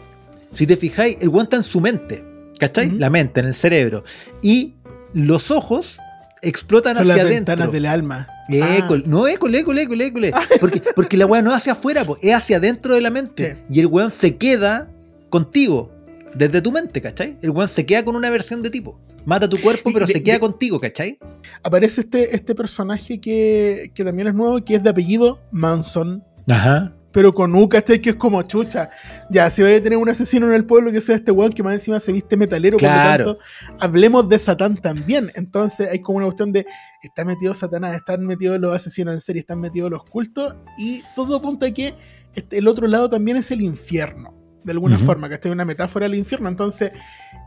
si te fijáis, el weón está en su mente, ¿cachai? La mente, en el cerebro. Y los ojos explotan Son hacia las adentro. ventanas del alma. École, no, école, école, école, école. [LAUGHS] Porque, porque la weá no es hacia afuera, po, es hacia adentro de la mente. Sí. Y el weón se queda contigo, desde tu mente, ¿cachai? El weón se queda con una versión de tipo. Mata tu cuerpo, pero de- se queda de- contigo, ¿cachai? Aparece este, este personaje que, que también es nuevo, que es de apellido Manson. Ajá. Pero con U, ¿cachai? Que es como chucha. Ya, si voy a tener un asesino en el pueblo que sea este weón que más encima se viste metalero, Claro. por lo tanto, hablemos de Satán también. Entonces hay como una cuestión de está metido Satanás, están metidos los asesinos en serie, están metidos los cultos, y todo apunta a que este- el otro lado también es el infierno, de alguna forma, que es una metáfora del infierno. Entonces,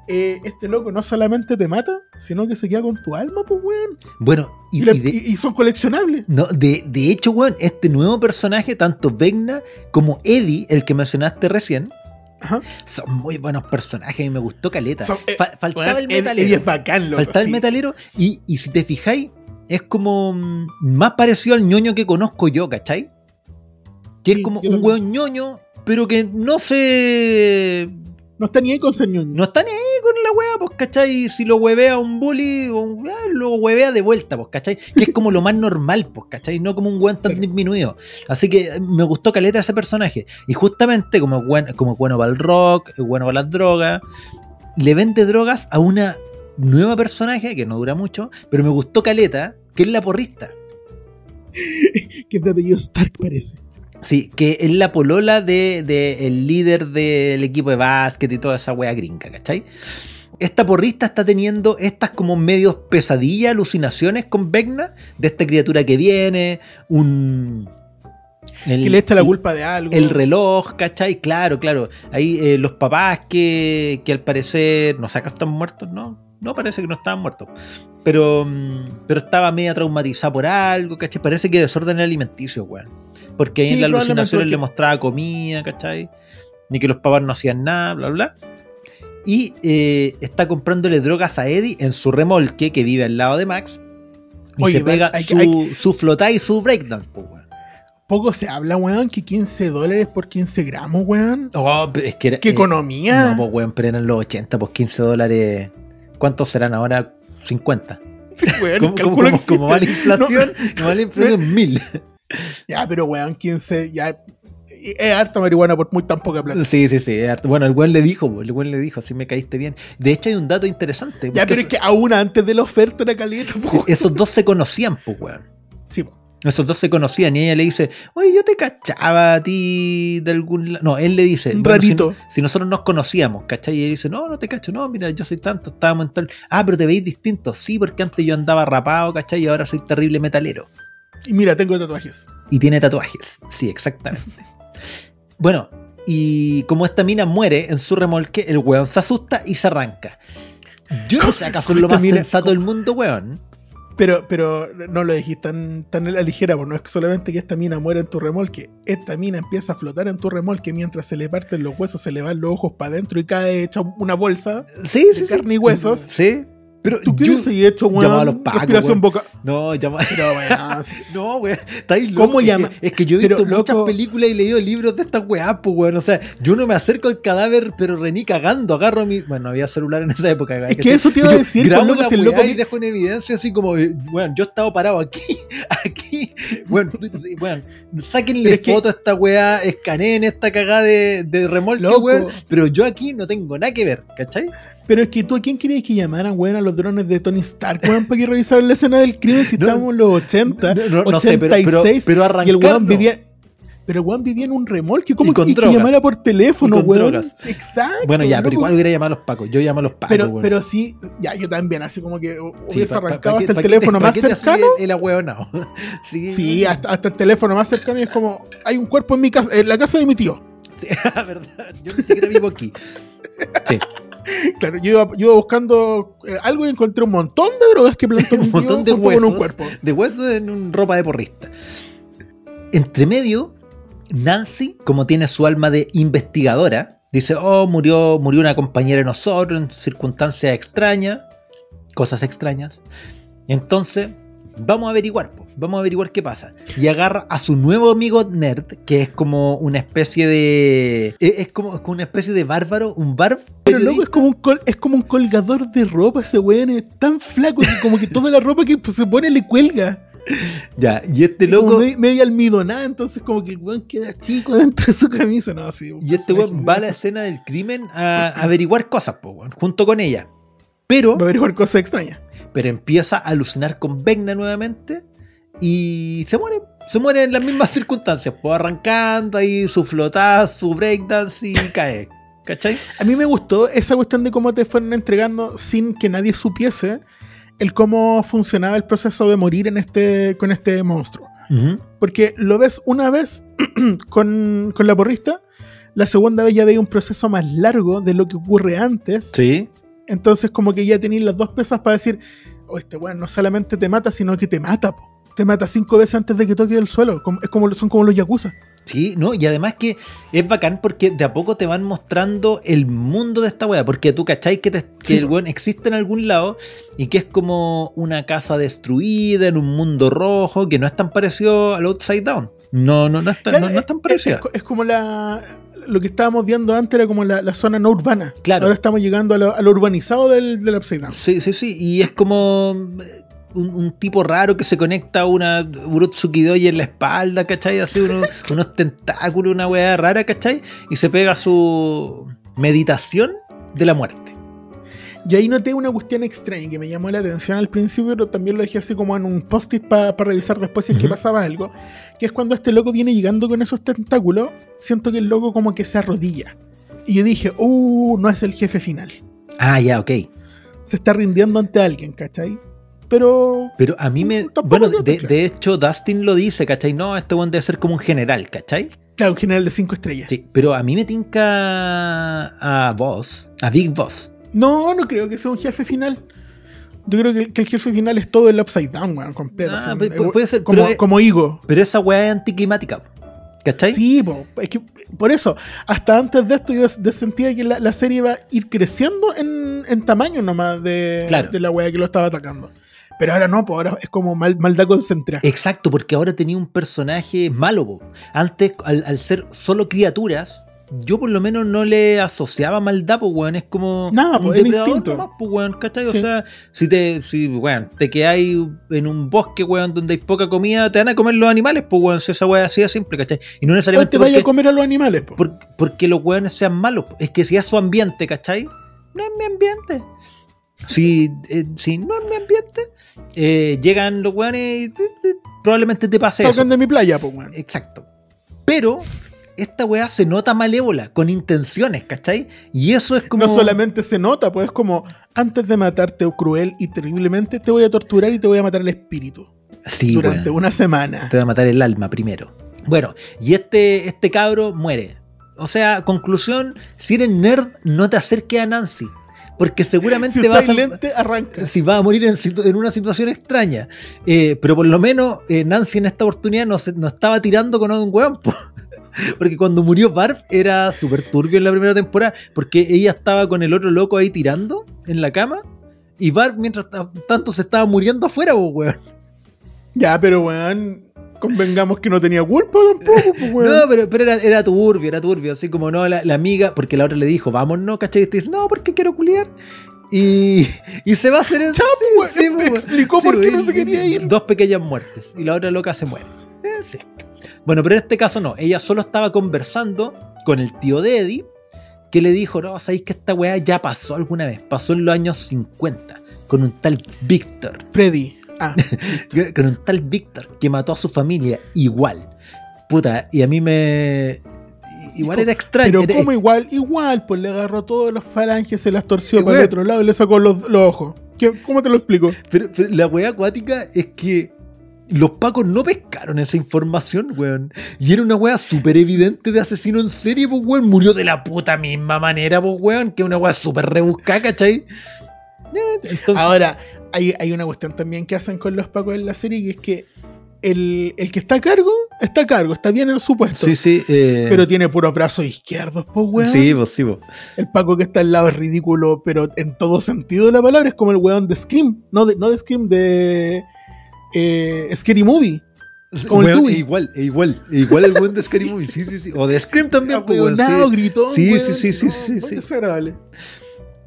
eh, este loco no solamente te mata, sino que se queda con tu alma, pues weón. Bueno, y, Y, la- y de- y- y son coleccionables. no, de, de hecho, weón, este nuevo personaje, tanto Vecna como Eddie, el que mencionaste recién, Ajá. son muy buenos personajes y me gustó Caleta. Son- eh, Fa- faltaba el metalero. Eddie es bacán, loco. Faltaba el metalero y, y si te fijáis, es como mm, más parecido al ñoño que conozco yo, ¿cachai? Que es como un weón ñoño, pero que no se... No está ni ahí con ser ñoño. No está ni ahí con la wea, pues, ¿cachai? Si lo huevea un bully, o un- ah, lo huevea de vuelta, pues, ¿cachai? Que es como lo más normal, pues, ¿cachai? No como un weón tan disminuido. Así que eh, me gustó caleta ese personaje. Y justamente como, es buen- como es bueno para el rock, es bueno para las drogas, le vende drogas a una nueva personaje que no dura mucho, pero me gustó Caleta, que es la porrista. [LAUGHS] Que de apellido Stark parece. Sí, que es la polola del de, el líder del equipo de básquet y toda esa wea gringa, ¿cachai? Esta porrista está teniendo estas como medios pesadillas, alucinaciones con Vecna, de esta criatura que viene, un... que le echa la culpa de algo. El reloj, ¿cachai? Claro, claro. Ahí eh, los papás que, que al parecer, no sé, acá están muertos, ¿no? No, parece que no estaban muertos. Pero, mm, pero estaba media traumatizada por algo, ¿cachai? Parece que desorden alimenticio, weón. Porque ahí Sí, en las alucinaciones le mostraba comida, ¿cachai? Ni que los papás no hacían nada, bla, bla. Y eh, está comprándole drogas a Eddie en su remolque que vive al lado de Max. Y Oye, se pega hay su, hay su flotá y su breakdance, pues, weón. Poco se habla, weón, que 15 dólares por 15 gramos, weón. Oh, pero es que era- ¡Qué eh, economía! No, pues, weón, pero eran los 80, pues 15 dólares. ¿Cuántos serán ahora? 50. [LAUGHS] Weón, Como, como, que como, como va la inflación, como va la inflación, mil. Ya, pero weón, 15, ya. Es harta marihuana por muy tan poca plata. Sí, sí, sí. es. Bueno, el buen le dijo, el buen le dijo, así me caíste bien. De hecho, hay un dato interesante. Ya, pero es que aún antes de la oferta era caleta, po. [LAUGHS] Esos dos se conocían, pues, weón. Sí, po. Esos dos se conocían y ella le dice, oye, yo te cachaba a ti de algún lado. No, él le dice, Un "Bueno, si, ratito. si nosotros nos conocíamos, ¿cachai? Y él dice, no, no te cacho, no, mira, yo soy tanto, estábamos en tal. Ah, pero te veis distinto. Sí, porque antes yo andaba rapado, ¿cachai? Y ahora soy terrible metalero. Y mira, tengo tatuajes. Y tiene tatuajes. Sí, exactamente. [LAUGHS] bueno, y como esta mina muere en su remolque, el weón se asusta y se arranca. Yo no sé acaso es lo más mina- sensato del mundo, weón. Pero, pero no lo dijiste tan, tan a la ligera, porque no es solamente que esta mina muere en tu remolque. Esta mina empieza a flotar en tu remolque mientras se le parten los huesos, se le van los ojos para adentro y cae hecha una bolsa. Sí, De sí, sí. carne y huesos. Sí. Pero ¿Tú yo- hubieses hecho, weón? llamaba a los pacos, Respiración weón. boca. No, llama. Pero, weón. No, weón. [LAUGHS] ¿Cómo llama? Es que yo he Pero, visto muchas loco- películas y leído libros de estas weas, pues, weón. O sea, yo no me acerco al cadáver, pero rení cagando. Agarro mi. Bueno, no había celular en esa época. Es que eso te iba a decir, Grabo loco, la si el loco- y dejo en evidencia así como, eh, weón, yo he estado parado aquí, [LAUGHS] aquí. Bueno, weón, sáquenle que- foto a esta weá, escaneen esta cagada de, de remolque, Loco. weón. Pero yo aquí no tengo nada que ver, ¿cachai? Pero es que tú, ¿a quién querías que llamaran, weón, a los drones de Tony Stark, weón, para que revisaran la escena del crimen si [LAUGHS] No, estábamos en los 80, no, no, no sé, pero- pero- 86, pero y el arrancar, weón no. vivía... Pero weón vivía en un remolque, ¿cómo que, que llamara por teléfono, weón? Exacto. Bueno, ya, pero igual hubiera llamado a los pacos. Yo llamo a los pacos, Pero, weón. pero sí, ya, yo también, así como que hubiese arrancado hasta el teléfono más cercano. El, el ahueonao. [LAUGHS] Sí, Sí, hasta, hasta el teléfono más cercano y es como, hay un cuerpo en mi casa, en la casa de mi tío. Sí, [LAUGHS] verdad. Yo ni siquiera vivo aquí. Sí, [LAUGHS] Claro, yo iba, yo iba buscando eh, algo y encontré un montón de drogas que plantó [LAUGHS] un montón de huesos. un cuerpo. De huesos en un ropa de porrista. Entre medio, Nancy, como tiene su alma de investigadora, dice: Oh, murió, murió una compañera de nosotros en circunstancias extrañas, cosas extrañas. Entonces, vamos a averiguar, po, vamos a averiguar qué pasa. Y agarra a su nuevo amigo nerd, que es como una especie de. Es, es como, es como una especie de bárbaro, un barb. Pero loco, es como, un col- es como un colgador de ropa ese weón, es tan flaco que como que toda la ropa que se pone le cuelga. [LAUGHS] Ya, y este loco. me- media almidonada, entonces como que el weón queda chico dentro de su camisa. No, sí, un Y este weón va a la escena del crimen a averiguar cosas, po, weón, junto con ella. Pero, Va a averiguar cosas extrañas. Pero empieza a alucinar con Vecna nuevamente y se muere. Se muere en las mismas circunstancias, pues arrancando ahí su flotazo, su breakdance y cae. ¿Cachai? A mí me gustó esa cuestión de cómo te fueron entregando sin que nadie supiese el cómo funcionaba el proceso de morir en este, con este monstruo. Porque lo ves una vez [CLEARS THROAT] con, con la porrista, la segunda vez ya veis un proceso más largo de lo que ocurre antes. Sí. Entonces como que ya tenéis las dos piezas para decir, oh, este weón no solamente te mata, sino que te mata. po. Te mata cinco veces antes de que toque el suelo. Es como, son como los yakuza. Sí, no, y además que es bacán porque de a poco te van mostrando el mundo de esta wea, porque tú cachai que, te- que Sí. el weón existe en algún lado y que es como una casa destruida en un mundo rojo que no es tan parecido al Outside Down. No, no, no es tan, Claro, no, no es tan es, parecida. es co- es como la. Lo que estábamos viendo antes era como la, la zona no urbana. Claro. Ahora estamos llegando a lo, a lo urbanizado del, del Upside Down. Sí, sí, sí, y es como eh, un, un tipo raro que se conecta a una Urotsukidoji en la espalda, ¿cachai? Así unos, [LAUGHS] unos tentáculos, una weá rara, ¿cachai? Y se pega su meditación de la muerte. Y ahí noté una cuestión extraña que me llamó la atención al principio, pero también lo dejé así como en un post-it para revisar después si es que pasaba algo. Que es cuando este loco viene llegando con esos tentáculos, siento que el loco como que se arrodilla. Y yo dije, uh, no es el jefe final. Ah, ya, ok. Se está rindiendo ante alguien, ¿cachai? Pero Pero a mí me. Bueno, de, hecho, Dustin lo dice, ¿cachai? No, este weón debe ser como un general, ¿cachai? Claro, un general de 5 estrellas. Sí, pero a mí me tinca a Boss, a Big Boss. No, no creo que sea un jefe final. Yo creo que, que el jefe final es todo el upside down, weón, completo. Así, pu- puede ser, como, pero es- como Igo. Pero esa weá es anticlimática, ¿cachai? Sí, po, es que por eso, hasta antes de esto yo sentía que la, la serie iba a ir creciendo en, en tamaño nomás de, Claro. de la weá que lo estaba atacando. Pero ahora no, pues ahora es como mal- maldad concentrada. Exacto, porque ahora tenía un personaje malo. po. Antes, al, al ser solo criaturas, yo por lo menos no le asociaba maldad, pues, weón. Es como Nada, po, un instinto. nomás, pues, weón, ¿cachai? O sea, si te, si, weón, te quedáis en un bosque, weón, donde hay poca comida, te van a comer los animales, pues, weón. Si esa es así de simple, ¿cachai? Y no necesariamente te vaya porque, a comer a los animales, por- porque los weones sean malos. Es que si es su ambiente, ¿cachai? No es mi ambiente. Si, eh, si no es mi ambiente, eh, llegan los weones y eh, probablemente te pase eso. Salgan de mi playa, pues, weón. Exacto. Pero esta weá se nota malévola, con intenciones, ¿cachai? Y eso es como. No solamente se nota, pues es como antes de matarte cruel y terriblemente, te voy a torturar y te voy a matar el espíritu Sí, durante una semana. Te va a matar el alma primero. Bueno, y este, este cabro muere. O sea, conclusión: si eres nerd, no te acerques a Nancy. Porque seguramente [LAUGHS] Si vas a. lente, arranca. Si vas a morir en, una situación extraña. Eh, pero por lo menos eh, Nancy en esta oportunidad no, se- no estaba tirando con un weón. Po. Porque cuando murió Barb era súper turbio en la primera temporada. Porque ella estaba con el otro loco ahí tirando en la cama. Y Barb, mientras ta- tanto se estaba muriendo afuera, po, weón. Ya, pero weón, convengamos que no tenía culpa tampoco, pues [LAUGHS] weón. No, pero, pero era, era turbio, era turbio. Así como no, la, la amiga, porque la otra le dijo, vámonos, ¿cachai? Y este dice, no, porque quiero culiar. Y, y se va a hacer el. Pues, weón, me explicó por qué no se quería ir. Dos pequeñas muertes. Y la otra loca se muere. Eh, sí. Bueno, pero en este caso no. Ella solo estaba conversando con el tío de Eddie, que le dijo, no, sabéis que esta weá ya pasó alguna vez. Pasó en los años 50. Con un tal Víctor. Freddy. Ah, [LAUGHS] Con un tal Víctor que mató a su familia igual. Puta, y a mí me. Igual era extraño. pero era- como igual, igual, pues le agarró todas las falanges, se las torció para el otro lado y le sacó los, los ojos. ¿Qué- ¿Cómo te lo explico? Pero, pero la weá acuática es que los pacos no pescaron esa información, weón. Y era una weá súper evidente de asesino en serie, pues weón. Murió de la puta misma manera, pues weón. Que una weá súper rebuscada, ¿cachai? Eh, Entonces, Ahora, hay, hay una cuestión también que hacen con los pacos en la serie, que es que el, el que está a cargo, está a cargo, está bien en su puesto. sí, sí. eh, Pero tiene puros brazos izquierdos, pues weón. sí, pues sí, pues. El Paco que está al lado es ridículo, pero en todo sentido de la palabra es como el weón de Scream. No de, no de Scream, de eh, Scary Movie. Como el Weón, Dewey. es igual, es igual, es igual el weón de Scary [LAUGHS] Movie, sí, sí, sí. O de Scream también, pues, weón, Ahueonado, sí. gritón, Sí, sí, sí, sí, no, sí, sí. desagradable.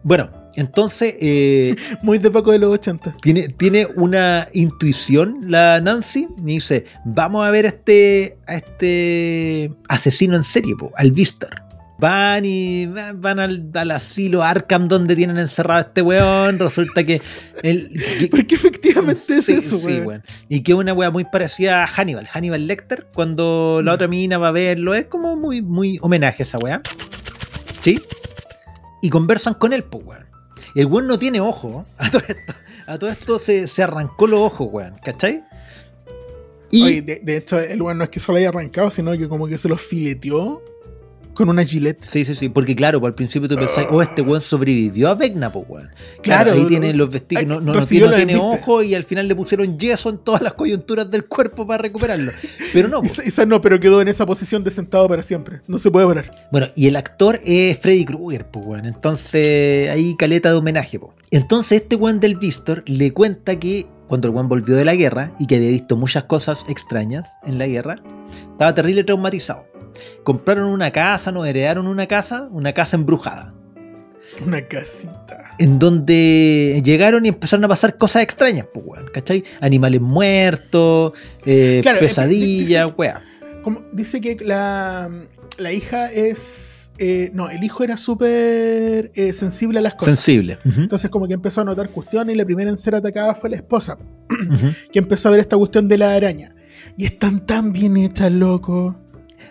Bueno, entonces, eh, [LAUGHS] Muy de Paco de los 80. tiene, tiene una intuición la Nancy y dice, vamos a ver a este, a este asesino en serie, po, al Vistor. Van y van al, al asilo Arkham donde tienen encerrado a este weón. Resulta que... El, que- [LAUGHS] Porque efectivamente es eso, sí, weón. weón. Y que es una wea muy parecida a Hannibal, Hannibal Lecter, cuando la Mm. otra mina va a verlo, es como muy, muy homenaje a esa wea. ¿Sí? Y conversan con él, pues, weón. El weón no tiene ojo. [LAUGHS] A todo esto, a todo esto se, se arrancó los ojos, weón. ¿Cachai? Y Oye, de, de hecho, el weón no es que solo haya arrancado, sino que como que se los fileteó con una gilet. Sí, sí, sí, porque claro, al principio tú pensás, oh, este weón sobrevivió a Vecna, pues weón. Claro, ahí lo- tiene los vestidos, no, no, no tiene, no ojo y al final le pusieron yeso en todas las coyunturas del cuerpo para recuperarlo. Pero no, [LAUGHS] Y pues. no, pero quedó en esa posición de sentado para siempre. No se puede parar. Bueno, y el actor es Freddy Krueger, pues, weón. Entonces, ahí caleta de homenaje, pues. Entonces, este weón del Vistor le cuenta que cuando el weón volvió de la guerra y que había visto muchas cosas extrañas en la guerra, estaba terrible traumatizado. Compraron una casa, nos heredaron una casa, una casa embrujada, Una casita. en donde llegaron y empezaron a pasar cosas extrañas, pues, weón, ¿cachai? Animales muertos, eh, Claro, pesadillas, weá. Como dice que la, la hija es. eh, no, el hijo era súper eh, sensible a las cosas. Sensible. Entonces, como que empezó a notar cuestiones y la primera en ser atacada fue la esposa, que empezó a ver esta cuestión de la araña. Y están tan bien hechas, loco.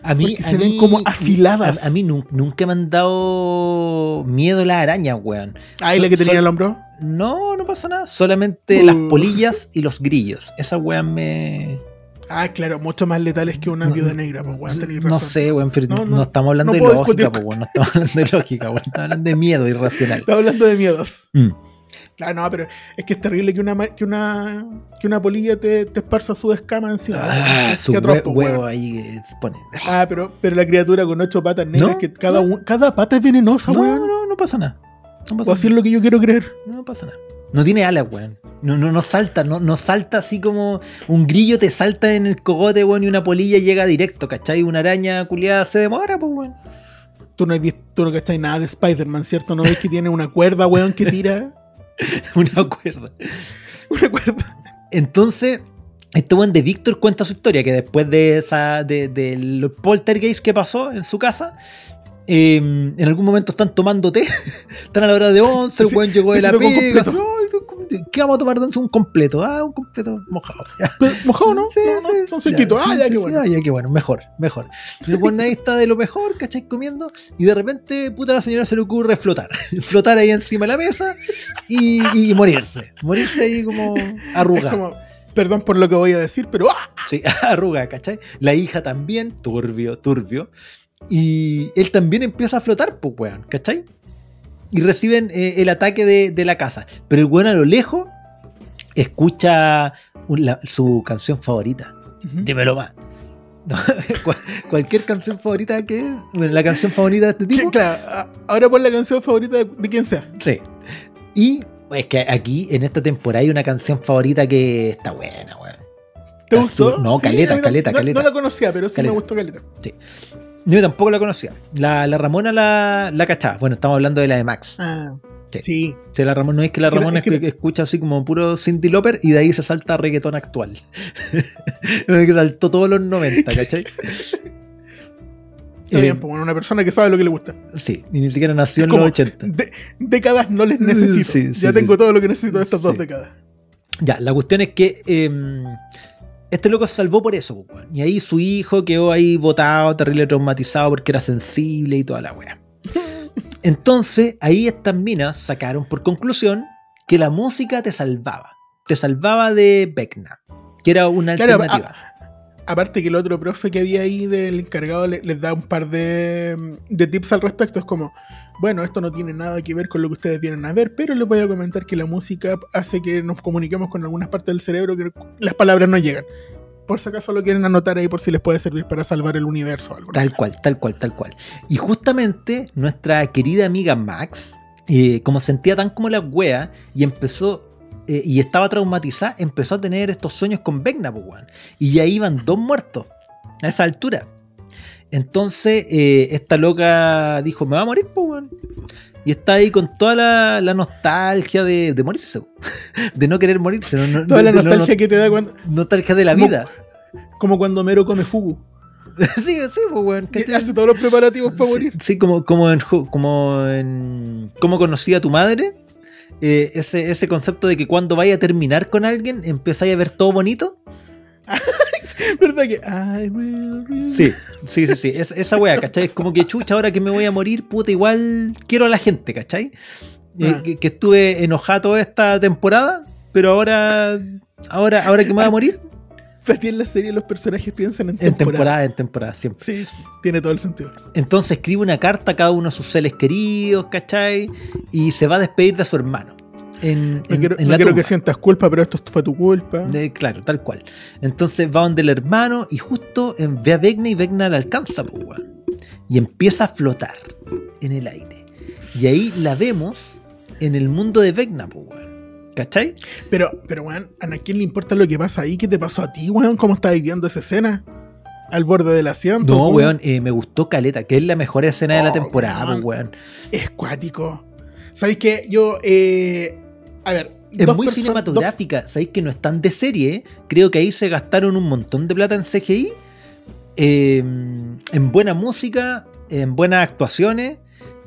A mí, Porque a se ven como afiladas. A, a mí nun- nunca me han dado miedo las arañas, weón. Ah, ¿y So- la que tenía so- el hombro? No, no pasa nada. Solamente Uh. las polillas y los grillos. Esa weón me. Ah, claro, mucho más letales que una No, viuda negra, pues, weón, tenés razón. No sé, weón, pero No, no, no, estamos hablando de lógica, pues, weón. No estamos hablando de lógica, weón. Estamos hablando de miedo irracional. [LAUGHS] Estaba hablando de miedos. Mm. Claro, no, pero es que es terrible que una, que una, que una polilla te, te esparza su escama encima. Ah, su hue- huevo ahí pone. Ah, pero, pero la criatura con ocho patas negras, No, que cada, no. cada pata es venenosa, No, weón. no, no pasa nada. No pasa O así es nada. lo que yo quiero creer. No pasa nada. No tiene alas, weón. No, no, no salta, no, no salta así como un grillo te salta en el cogote, weón, y una polilla llega directo, ¿cachai? Una araña culiada se demora, pues, weón. Tú no, has visto, tú no cachai nada de Spider-Man, ¿cierto? ¿No ves que tiene una cuerda, weón, que tira? [LAUGHS] [LAUGHS] Una cuerda. [LAUGHS] Una cuerda. Entonces, este buen de Víctor cuenta su historia, que después de esa, de, del poltergeist que pasó en su casa, eh, en algún momento están tomando té, [LAUGHS] están a la hora de 11, el Sí, buen llegó de la pega, "Ay, ¿qué vamos a tomar? de once? Un completo, ah, un completo mojado. [LAUGHS] Pero, ¿Mojado, no? Sí, no, no, sí, son sequitos. ya, Ah, ya, qué bueno. ah, ya, qué bueno, mejor, mejor. Y el buen ahí está de lo mejor, ¿cachai? Comiendo, y de repente, puta, a la señora se le ocurre flotar. [LAUGHS] Flotar ahí encima de la mesa y, y morirse. Morirse ahí como como, perdón por lo que voy a decir, pero ¡ah! Sí, [LAUGHS] arruga, ¿cachai? La hija también, turbio, turbio. Y él también empieza a flotar, pues, weón, ¿cachai? Y reciben eh, el ataque de, de la casa. Pero el weón a lo lejos escucha un- la- su canción favorita. Ujú. Dímelo más. [LAUGHS] No, cual- cualquier canción favorita que. bueno, la canción favorita de este Sí, tipo. claro, a- ahora pon la canción favorita de, de quien sea. Sí. Y es que aquí en esta temporada hay una canción favorita que está buena, weón. ¿Te Está gustó? no, Sí, caleta, caleta, no, caleta. No la conocía, pero sí Caleta. me gustó caleta. Yo tampoco la conocía. La, la Ramona la, la cachaba. Bueno, estamos hablando de la de Max. Ah, Sí. sí. Sí, la Ramona, no es que la Ramona es que es que escucha así como puro Cindy Lauper y de ahí se salta reggaetón actual. [LAUGHS] que saltó todos los 90, ¿cachai? Está Eh, bien, pues bueno, una persona que sabe lo que le gusta. Sí, y ni siquiera nació en los 80. De- décadas no les necesito. Sí, ya tengo todo lo que necesito de estas dos décadas. Ya, la cuestión es que eh, este loco se salvó por eso, pues, weón. Y ahí su hijo quedó ahí botado, terrible traumatizado porque era sensible y toda la wea. [LAUGHS] Entonces, ahí estas minas sacaron por conclusión que la música te salvaba. Te salvaba de Vecna, que era una Claro, alternativa. Aparte que el otro profe que había ahí del encargado le- les da un par de, de tips al respecto. Es como, bueno, esto no tiene nada que ver con lo que ustedes vienen a ver, pero les voy a comentar que la música hace que nos comuniquemos con algunas partes del cerebro que las palabras no llegan. Por si acaso lo quieren anotar ahí por si les puede servir para salvar el universo o algo. Tal cual, tal cual, tal cual. Y justamente nuestra querida amiga Max, eh, como sentía tan como la wea y empezó eh, y estaba traumatizada, empezó a tener estos sueños con Vecna, pues, weón. Y ya iban dos muertos a esa altura. Entonces, eh, esta loca dijo: Me va a morir, pues, weón. Y está ahí con toda la, la nostalgia de, de morirse, [LAUGHS] de no querer morirse. no- no- Toda la de- nostalgia no- que te da cuando. nostalgia de la Como- vida. Como cuando Mero come fugu. [LAUGHS] sí, sí, pues, weón. Hace todos los preparativos para Sí, morir. Sí, como, como en como en cómo conocí a tu madre. Eh, ese, ese concepto de que cuando vaya a terminar con alguien empezáis a ver todo bonito. [LAUGHS] ¿Verdad que? I will remember. Sí, sí, sí, sí. Es- esa wea, ¿cachai? Es como que chucha, ahora que me voy a morir, puta, igual quiero a la gente, ¿cachai? Eh, Ah. que, que estuve enojado toda esta temporada, pero ahora, ahora, ahora que me voy a morir, [LAUGHS] En la serie los personajes piensan en en temporada, en temporada, siempre. Sí, tiene todo el sentido. Entonces escribe una carta a cada uno de sus seres queridos, ¿cachai? Y se va a despedir de su hermano. En, No en- quiero, en no la quiero tumba. que sientas culpa, pero esto fue tu culpa. De- claro, tal cual. Entonces va donde el hermano y justo en- ve a Vecna y Vecna la alcanza, pues. Y empieza a flotar en el aire. Y ahí la vemos en el mundo de Vecna, pues. ¿Cachai? Pero, pero, weón, ¿a quién le importa lo que pasa ahí? ¿Qué te pasó a ti, weón? ¿Cómo estás viviendo esa escena? Al borde del asiento. No, weón. eh, me gustó Caleta, que es la mejor escena de la Oh, temporada, weón. weón. Es cuático. ¿Sabéis qué? Yo, eh, a ver. Es muy cinematográfica, sabéis que no es tan de serie, creo que ahí se gastaron un montón de plata en CGI, eh, en buena música, en buenas actuaciones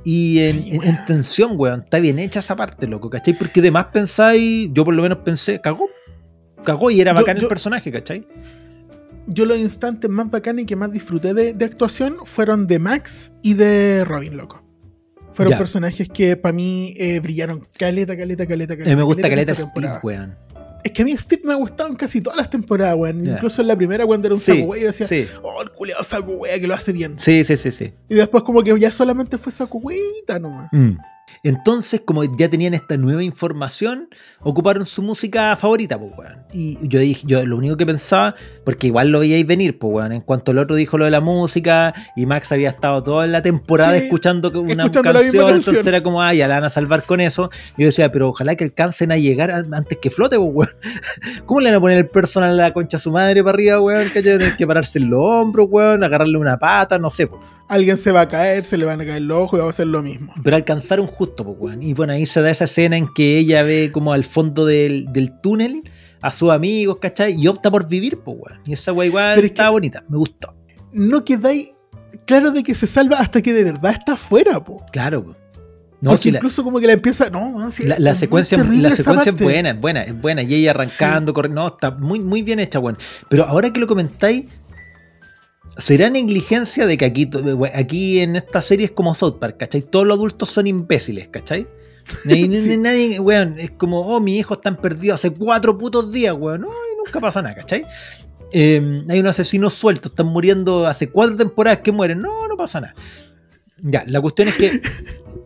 y en, Sí, en- weón. en tensión, weón. Está bien hecha esa parte, loco, ¿cachai? Porque además pensáis, yo por lo menos pensé, cagó. Cagó y era Yo- bacán el personaje, ¿cachai? Yo los instantes más bacanes y que más disfruté de, de actuación fueron de Max y de Robin, loco. Fueron Ya. personajes que para mí eh, brillaron caleta, caleta, caleta, caleta. Mí me gusta caleta temporada. weón. Es que a mí Steve me ha gustado en casi todas las temporadas, weón. Incluso en la primera, cuando era un Sí, saco yo decía, sí. oh, el culeado saco wea que lo hace bien. Sí, sí, sí, sí. Y después, como que ya solamente fue saco weita nomás. Mm. Entonces, como ya tenían esta nueva información, ocuparon su música favorita, pues, weón. Y yo dije, yo lo único que pensaba, porque igual lo veíais venir, pues, weón. En cuanto el otro dijo lo de la música, y Max había estado toda la temporada Sí, escuchando una escuchando canción, entonces era como, ah, ya la van a salvar con eso. Y yo decía, pero ojalá que alcancen a llegar antes que flote, pues, weón. [LAUGHS] ¿Cómo le van a poner el personal a la concha a su madre para arriba, weón? Que tienen que pararse en los hombros, weón, agarrarle una pata, no sé, pues. Alguien se va a caer, se le van a caer los ojos y va a hacer lo mismo. Pero alcanzaron justo, pues, weón. Y bueno, ahí se da esa escena en que ella ve como al fondo del, del túnel a sus amigos, ¿cachai? Y opta por vivir, pues, weón. Y esa weá igual Pero es estaba que- bonita, me gustó. No quedáis claro de que se salva hasta que de verdad está afuera, po. Claro, pues. No, si la, incluso como que la empieza. No, no, sí, la- la secuencia, la secuencia es buena, es buena, es buena. Y ella arrancando, corriendo, no, está muy, muy bien hecha, weón. Pero ahora que lo comentáis, ¿será negligencia de que aquí, we- aquí en esta serie es como South Park, ¿cachai? Todos los adultos son imbéciles, ¿cachai? Nadie, [LAUGHS] Sí. nadie- weón, es como, oh, mi hijo está perdido hace cuatro putos días, weón. No, y nunca pasa nada, ¿cachai? Eh, hay unos asesinos sueltos, están muriendo hace cuatro temporadas que mueren. No, no pasa nada. Ya, la cuestión es que. [LAUGHS]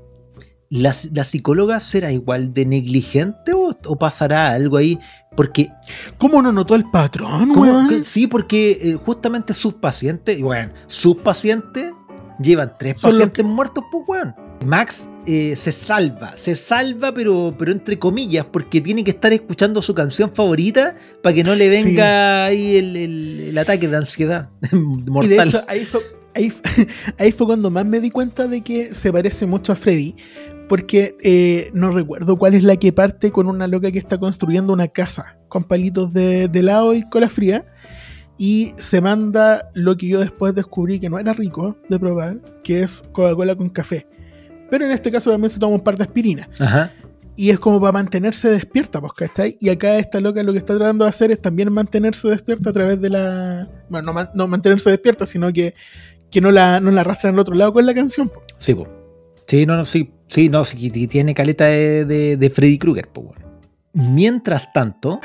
¿La, la psicóloga será igual de negligente o, o pasará algo ahí? Porque ¿Cómo no notó el patrón, ¿Cómo weón? que- sí, porque eh, justamente sus pacientes, bueno, sus pacientes llevan tres Son pacientes muertos, pues weón. Max eh, se salva, se salva, pero, pero entre comillas, porque tiene que estar escuchando su canción favorita para que no le venga ahí el, el- el ataque de ansiedad [LAUGHS] Y de mortal. hecho, ahí fue, ahí, [LAUGHS] ahí fue cuando más me di cuenta de que se parece mucho a Freddy. Porque eh, no recuerdo cuál es la que parte con una loca que está construyendo una casa con palitos de, de helado y cola fría. Y se manda lo que yo después descubrí que no era rico de probar, que es Coca-Cola con café. Pero en este caso también se toma un par de aspirinas. Ajá. Y es como para mantenerse despierta, pues, ¿cachai? Y acá esta loca lo que está tratando de hacer es también mantenerse despierta a través de la. Bueno, no, no mantenerse despierta, sino que, que no, la, no la arrastran al otro lado con la canción. po. Sí, po. Sí, no, no, sí. Sí, no, sí, tiene caleta de, de, de Freddy Krueger, pues weón. Mientras tanto,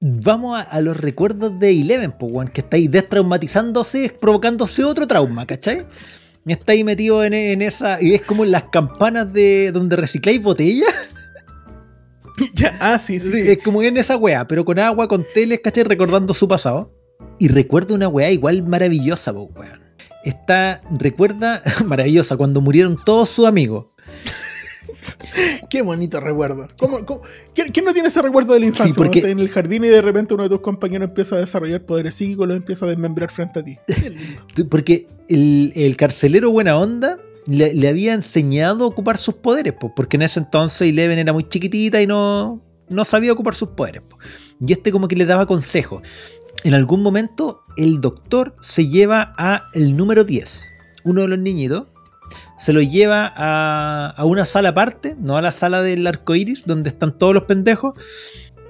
vamos a, a los recuerdos de Eleven, pues weón, que está ahí destraumatizándose, provocándose otro trauma, ¿cachai? Está ahí metido en, en esa. Y es como las campanas de donde recicláis botellas. [LAUGHS] Ya, ah, sí, sí. Es como en esa weá, pero con agua, con teles, ¿cachai? Recordando su pasado. Y recuerda una weá igual maravillosa, pues, weón. Está, recuerda, [LAUGHS] maravillosa, cuando murieron todos sus amigos. [LAUGHS] Qué bonito recuerdo. ¿Cómo, cómo- ¿Quién, quién no tiene ese recuerdo de la infancia? Sí, porque- estás en el jardín y de repente uno de tus compañeros empieza a desarrollar poderes psíquicos, los empieza a desmembrar frente a ti. [LAUGHS] Qué lindo. Porque el, el carcelero buena onda le, le había enseñado a ocupar sus poderes, porque en ese entonces Eleven era muy chiquitita y no, no sabía ocupar sus poderes. Y este como que le daba consejos. En algún momento el doctor se lleva a el número 10, uno de los niñitos, se lo lleva a, a una sala aparte, no a la sala del arco iris, donde están todos los pendejos.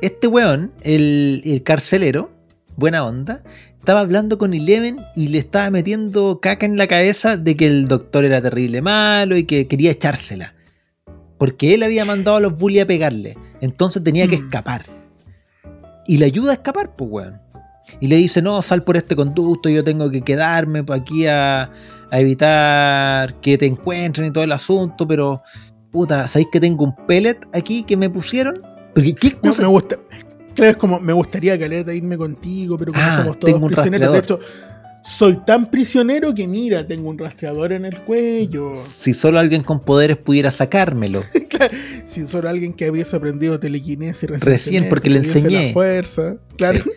Este weón, el, el carcelero, buena onda, estaba hablando con Eleven y le estaba metiendo caca en la cabeza de que el doctor era terrible malo y que quería echársela. Porque él había mandado a los bullies a pegarle. Entonces tenía que Mm. escapar. Y le ayuda a escapar, pues, weón. Y le dice, no, sal por este conducto, yo tengo que quedarme aquí a, a evitar que te encuentren y todo el asunto, pero, puta, ¿sabéis que tengo un pellet aquí que me pusieron? Porque, ¿qué Me, cosa? me gusta. Claro, es como, me gustaría, Caleta, irme contigo, pero como Ah, somos todos tengo un prisioneros. De hecho, soy tan prisionero que mira, tengo un rastreador en el cuello. Si solo alguien con poderes pudiera sacármelo. [LAUGHS] Si solo alguien que hubiese aprendido telequinesis Recién, porque le enseñé. La fuerza. Claro. Sí.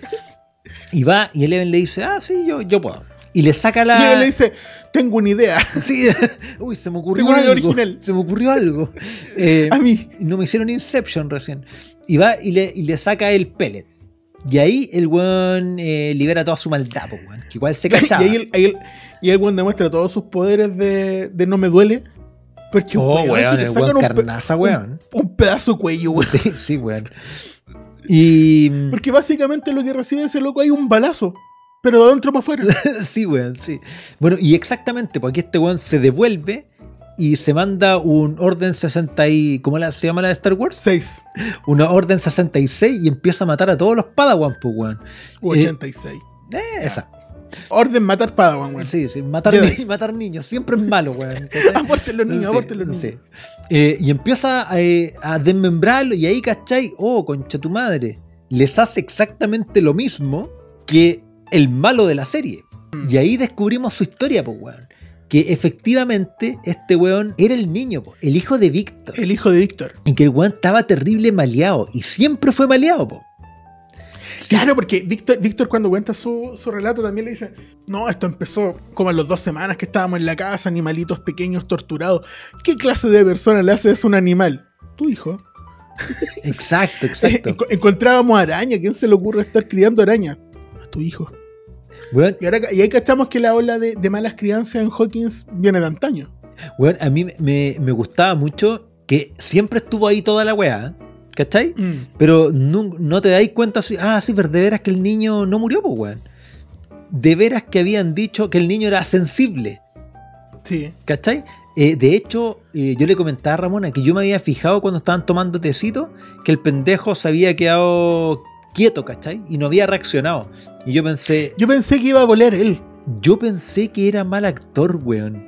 Y va y Eleven le dice, ah, sí, yo, yo puedo. Y le saca Y la... él le dice, tengo una idea. [LAUGHS] Sí, [LAUGHS] uy, se me ocurrió Tengo una idea algo. original. Se me ocurrió algo. [LAUGHS] Eh, A mí. no me hicieron Inception recién. Y va y le, y le saca el pellet. Y ahí el weón eh, libera toda su maldad, po, weón. Que igual se y cachaba. ahí el, ahí el, y el weón demuestra todos sus poderes de, de no me duele. Porque oh, weón, weón, si el weón un carnaza, weón. un pedazo de cuello, weón. Sí, sí, weón. Y. [LAUGHS] Porque básicamente lo que recibe ese loco hay un balazo. Pero de adentro para afuera. [LAUGHS] sí, weón, sí. Bueno, y exactamente, porque este weón se devuelve y se manda un orden 60 y... ¿Cómo la- se llama la de Star Wars? 6 [LAUGHS] Una orden 66 y empieza a matar a todos los Padawan, pues, weón. u Eh, 86. Eh, esa. Orden matar Padawan, weón. Sí, sí. Matar, ni- [LAUGHS] matar niños siempre es malo, weón. [LAUGHS] Aporten los niños, aporten los niños. sí. Eh, y empieza eh, a desmembrarlo y ahí, ¿cachai? Oh, concha tu madre. Les hace exactamente lo mismo que el malo de la serie. Mm. Y ahí descubrimos su historia, pues, weón. Que efectivamente este weón era el niño, po, el hijo de Víctor. El hijo de Víctor. Y que el weón estaba terrible maleado. Y siempre fue maleado, po. Claro, porque Víctor, Víctor cuando cuenta su, su relato también le dice, no, esto empezó como en las dos semanas que estábamos en la casa, animalitos pequeños torturados. ¿Qué clase de persona le hace eso a un animal? Tu hijo. [LAUGHS] Exacto, exacto. Enco- encontrábamos araña, ¿quién se le ocurre estar criando araña? A tu hijo. Weón, Y, ahora, y ahí cachamos que la ola de, de malas crianzas en Hawkins viene de antaño. weón, a mí me, me gustaba mucho que siempre estuvo ahí toda la weá. ¿Cachai? Mm. Pero no, no te dais cuenta así, ah, sí, pero de veras que el niño no murió, pues, weón. De veras que habían dicho que el niño era sensible, Sí. ¿cachai? Eh, de hecho, eh, yo le comentaba a Ramona que yo me había fijado cuando estaban tomando tecito que el pendejo se había quedado quieto, ¿cachai? Y no había reaccionado. Y yo pensé, Yo pensé que iba a volar él. yo pensé que era mal actor, weón.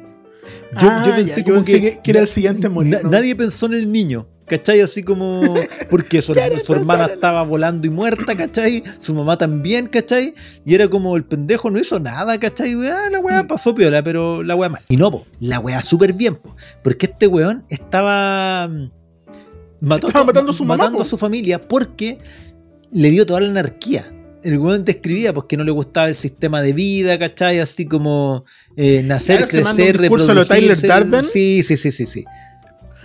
Ah, ya, yo pensé que- que era el siguiente en morir. Nadie pensó en el niño. ¿Cachai? Así como. Porque su, [LAUGHS] ¿Quieres su hermana estaba volando y muerta, ¿cachai? Su mamá también, ¿cachai? Y era como el pendejo no hizo nada, ¿cachai? Ah, la weá Mm. pasó piola, pero la weá mal. Y no, po, la weá súper bien, po. Porque este weón estaba. mm, mató- Estaba matando a su matando a su familia porque le dio toda la anarquía. El weón describía pues, que no le gustaba el sistema de vida, ¿cachai? Así como eh, nacer, Claro, crecer, lo Tyler reproducirse. Durden. Sí, sí, sí, sí, sí.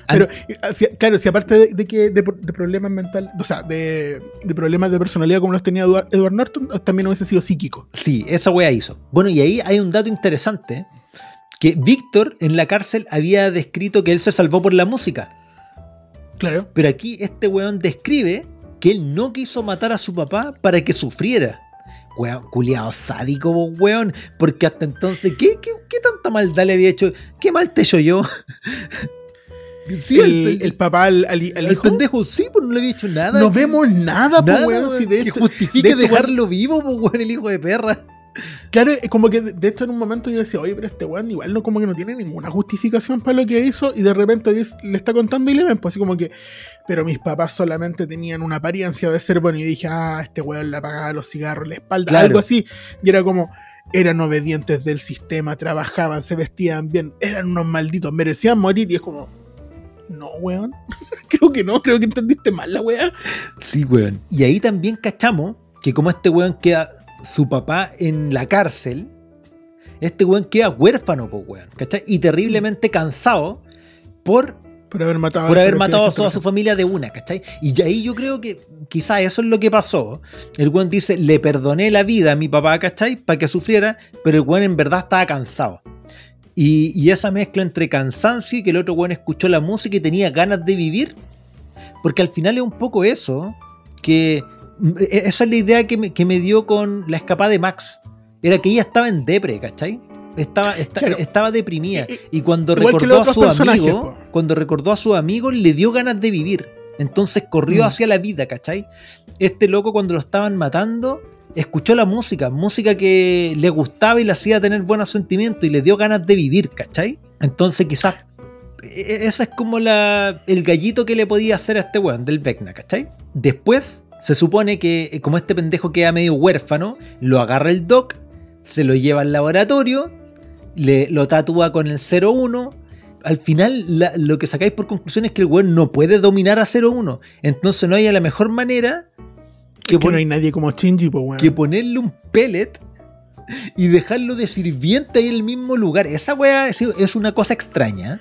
Pero, eh, si- claro, si aparte de, de que de, de problemas mentales, o sea, de, de problemas de personalidad como los tenía Edward, Edward Norton, también hubiese sido psíquico. Sí, esa wea hizo. Bueno, y ahí hay un dato interesante, que Víctor en la cárcel había descrito que él se salvó por la música. Claro. Pero aquí este weón describe que él no quiso matar a su papá para que sufriera. Weón, culiado sádico, weón. Porque hasta entonces, ¿qué, qué, qué tanta maldad le había hecho? ¿Qué mal te yo? [LAUGHS] Sí, el, el papá al, al- al el hijo. pendejo, sí, pues no le había hecho nada. No vemos nada, pues, nada, weón. si de que hecho- justifique de hecho, dejarlo vivo, pues, weón, el hijo de perra. Claro, es como que de, hecho en un momento yo decía, oye, pero este weón igual no como que no tiene ninguna justificación para lo que hizo, y de repente le está contando y le ven, pues así como que, pero mis papás solamente tenían una apariencia de ser bueno, y dije, ah, este weón le apagaba los cigarros en la espalda, Claro. algo así, y era como, eran obedientes del sistema, trabajaban, se vestían bien, eran unos malditos, merecían morir, y es como, no, weón, [LAUGHS] creo que no, creo que entendiste mal la weá. Sí, weón. Y ahí también cachamos que como este weón queda su papá en la cárcel, este weón queda huérfano, pues, weón. ¿Cachai? Y terriblemente cansado por, Por haber matado por haber matado a toda su familia de una, ¿cachai? Y ahí yo creo que quizás eso es lo que pasó. El weón dice, le perdoné la vida a mi papá, ¿cachai? Para que sufriera, pero el weón en verdad estaba cansado. Y, y esa mezcla entre cansancio y que el otro weón escuchó la música y tenía ganas de vivir. Porque al final es un poco eso, que mm, e- esa es la idea que me, que me dio con la escapada de Max. Era que ella estaba en depre, ¿cachai? Estaba, esta- Claro. estaba deprimida. Y cuando recordó a su amigo, po. cuando recordó a su amigo, le dio ganas de vivir. Entonces corrió Mm. hacia la vida, ¿cachai? Este loco cuando lo estaban matando, escuchó la música, música que le gustaba y le hacía tener buenos sentimientos y le dio ganas de vivir, ¿cachai? Entonces quizás e- e- ese es como la, el gallito que le podía hacer a este weón del Vecna, ¿cachai? Después se supone que eh, como este pendejo queda medio huérfano, lo agarra el doc, se lo lleva al laboratorio, le, lo tatúa con el 01. Al final la- lo que sacáis por conclusión es que el weón no puede dominar a 01. Entonces no hay la mejor manera que, Que pon- no hay nadie como Shinji, pues weón. que ponerle un pellet y dejarlo de sirviente ahí en el mismo lugar. Esa weá es, es una cosa extraña.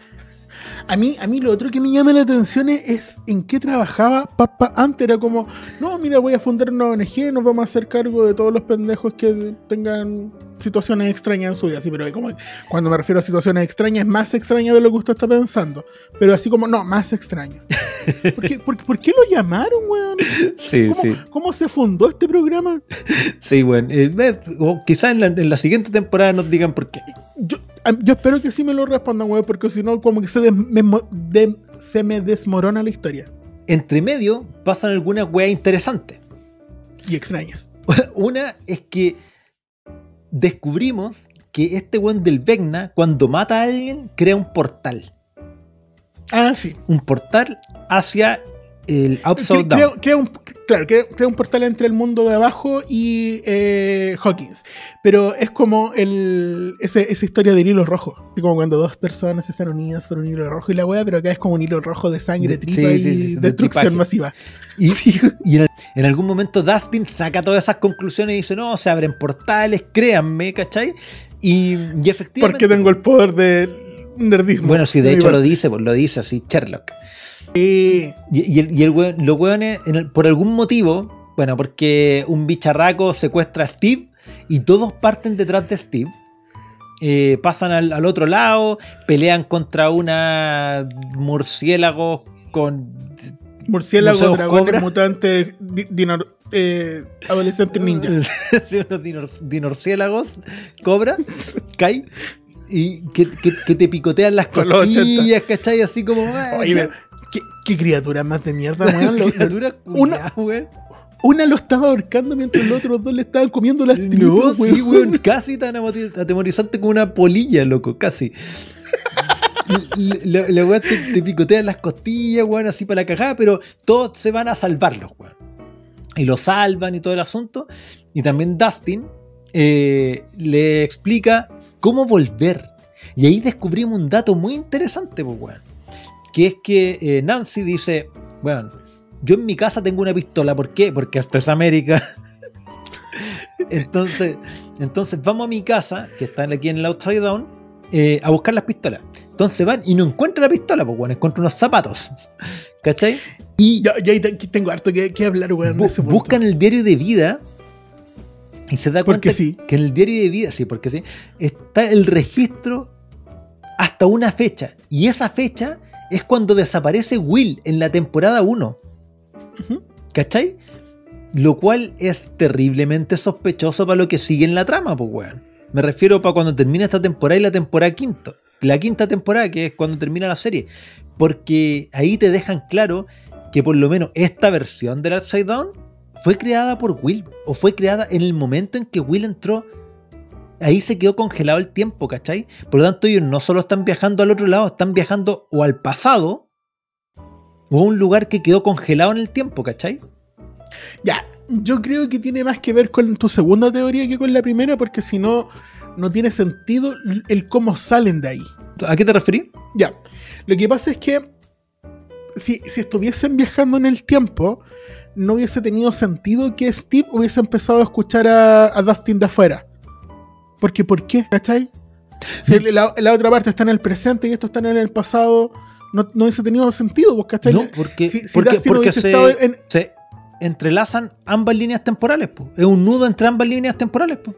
A mí, a mí lo otro que me llama la atención es, es en qué trabajaba Papa antes. Era como, no, mira, voy a fundar una ONG, nos vamos a hacer cargo de todos los pendejos que tengan situaciones extrañas en su vida. Sí, pero como, cuando me refiero a situaciones extrañas, es más extraño de lo que usted está pensando. Pero así como, no, más extraño. [LAUGHS] ¿Por qué, por- por qué lo llamaron, weón? Sí, ¿Cómo, sí. cómo se fundó este programa? Sí, bueno. eh, quizás en la, en la siguiente temporada nos digan por qué. Yo, yo espero que sí me lo respondan, weón, porque si no, como que se, des- me, mo- de- se me desmorona la historia. Entre medio pasan algunas weas interesantes. Y extrañas. [LAUGHS] Una es que descubrimos que este weón del Vecna, cuando mata a alguien, crea un portal. Ah, sí. Un portal hacia el Upside Down. crea, crea un, claro, crea, crea un portal entre el mundo de abajo y eh, Hawkins. Pero es como el, ese- esa historia del hilo rojo. Como cuando dos personas están unidas por un hilo rojo y la wea, pero acá es como un hilo rojo de sangre, De- tripa sí, y sí, sí, de destrucción masiva. Y, [LAUGHS] y en, en algún momento Dustin saca todas esas conclusiones y dice, no, se abren portales, créanme, ¿cachai? Y, y efectivamente... Porque tengo el poder del nerdismo. Bueno, sí, de hecho lo dice, pues lo dice así, Sherlock. Y, y el, y el weón- los weones, por algún motivo, bueno, porque un bicharraco secuestra a Steve y todos parten detrás de Steve. eh, pasan al, al otro lado, pelean contra una murciélago con. Sé, dragones, cobra. mutantes, di- dino- eh, adolescentes ninja. [LAUGHS] sí, unos dinor- dinorciélagos, cobra, cae. Y que, que- que te picotean las Con los 80. costillas, ¿cachai? Así como. Oye. ¿qué, qué criatura más de mierda, weón. [LAUGHS] Criatura una- weón. Una lo estaba ahorcando mientras los otros dos le estaban comiendo las tripas, No, sí, weón. [LAUGHS] casi tan atemorizante como una polilla, loco, casi. La la weá te, te picotean las costillas, weón, así para la cagada, pero todos se van a salvarlos, weón. Y lo salvan y todo el asunto. Y también Dustin eh, le explica cómo volver. Y ahí descubrimos un dato muy interesante, pues. Que es que eh, Nancy dice, weón, yo en mi casa tengo una pistola, ¿por qué? Porque esto es América. [LAUGHS] Entonces, entonces vamos a mi casa, que está aquí en el Outside Down, eh, a buscar las pistolas. Entonces van y no encuentran la pistola, pues bueno, encuentran unos zapatos. [LAUGHS] ¿Cachai? Y Ya, ya tengo harto que, que hablar, weón. bu- buscan el diario de vida y se da cuenta sí. que en el diario de vida, sí, porque sí, está el registro hasta una fecha. Y esa fecha es cuando desaparece Will en la temporada 1. Ujú. ¿Cachai? Lo cual es terriblemente sospechoso para lo que sigue en la trama, pues, weón. Me refiero para cuando termina esta temporada y la temporada quinta. La quinta temporada, que es cuando termina la serie. Porque ahí te dejan claro que por lo menos esta versión del Upside Down fue creada por Will. O fue creada en el momento en que Will entró. Ahí se quedó congelado el tiempo, ¿cachai? Por lo tanto, ellos no solo están viajando al otro lado, están viajando o al pasado o a un lugar que quedó congelado en el tiempo, ¿cachai? Ya, yo creo que tiene más que ver con tu segunda teoría que con la primera, porque si no, no tiene sentido el cómo salen de ahí. ¿A qué te referí? Ya, lo que pasa es que si, si estuviesen viajando en el tiempo, no hubiese tenido sentido que Steve hubiese empezado a escuchar a, a Dustin de afuera. Porque, ¿por qué? ¿Cachai? Si la, la otra parte está en el presente y esto está en el pasado, no, no hubiese tenido sentido, pues, ¿cachai? No, porque, Si- si porque, Dustin porque hubiese se, estado en- se entrelazan ambas líneas temporales. po. Es un nudo entre ambas líneas temporales. po.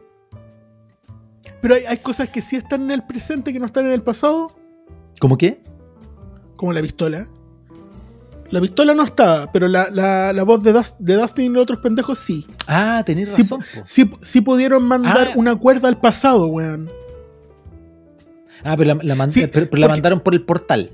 Pero hay, hay cosas que sí están en el presente que no están en el pasado, ¿Cómo qué? como la pistola. La pistola no estaba, pero la, la- la voz de, de Dustin y los otros pendejos sí. Ah, tenés razón. sí, sí pudieron mandar Ah. una cuerda al pasado, weón. Ah, pero la, la mand- Sí, pero- pero la porque- mandaron por el portal.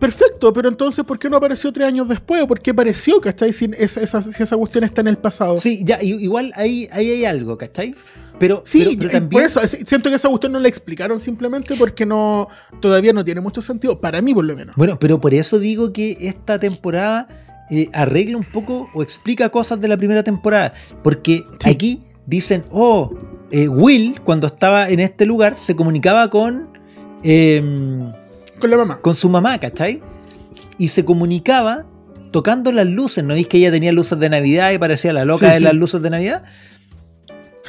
Perfecto, pero entonces, ¿por qué no apareció tres años después? ¿Por qué apareció, cachai? Si esa, esa, si esa cuestión está en el pasado. Sí, ya, igual ahí, ahí hay algo, ¿cachai? Pero, Sí, pero- también. por eso es- siento que esa cuestión no la explicaron simplemente porque no todavía no tiene mucho sentido, para mí por lo menos. Bueno, pero por eso digo que esta temporada eh, arregla un poco o explica cosas de la primera temporada. Porque Sí. aquí dicen, oh, eh, Will, cuando estaba en este lugar, se comunicaba con, em, Con la mamá. con su mamá, ¿cachai? Y se comunicaba tocando las luces. ¿No veis que ella tenía luces de Navidad y parecía la loca Sí, de sí. las luces de Navidad?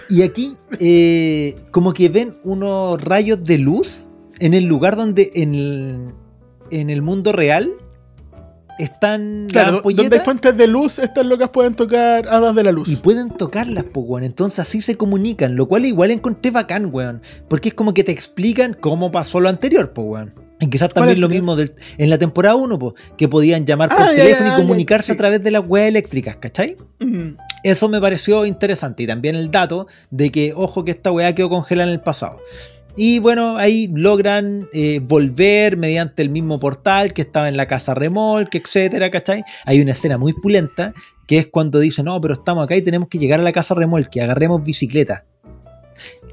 Y aquí, eh, como que ven unos rayos de luz en el lugar donde, en el- en el mundo real están Claro, las do- donde hay fuentes de luz, estas locas pueden tocar hadas de la luz. y pueden tocarlas, pues, weón. Entonces así se comunican, lo cual igual encontré bacán, weón. Porque es como que te explican cómo pasó lo anterior, pues, weón. Y quizás ¿Cuál también lo mismo del- en la temporada 1, pues, que podían llamar por Ah, ya, teléfono ya, y ya, comunicarse sí. a través de las weas eléctricas, ¿cachai? Mm. Eso me pareció interesante. Y también el dato de que, ojo, que esta weá quedó congelada en el pasado. Y bueno, ahí logran eh, volver mediante el mismo portal que estaba en la casa remolque, etcétera, ¿cachai? Hay una escena muy pulenta que es cuando dicen, no, pero estamos acá y tenemos que llegar a la casa remolque, agarremos bicicleta.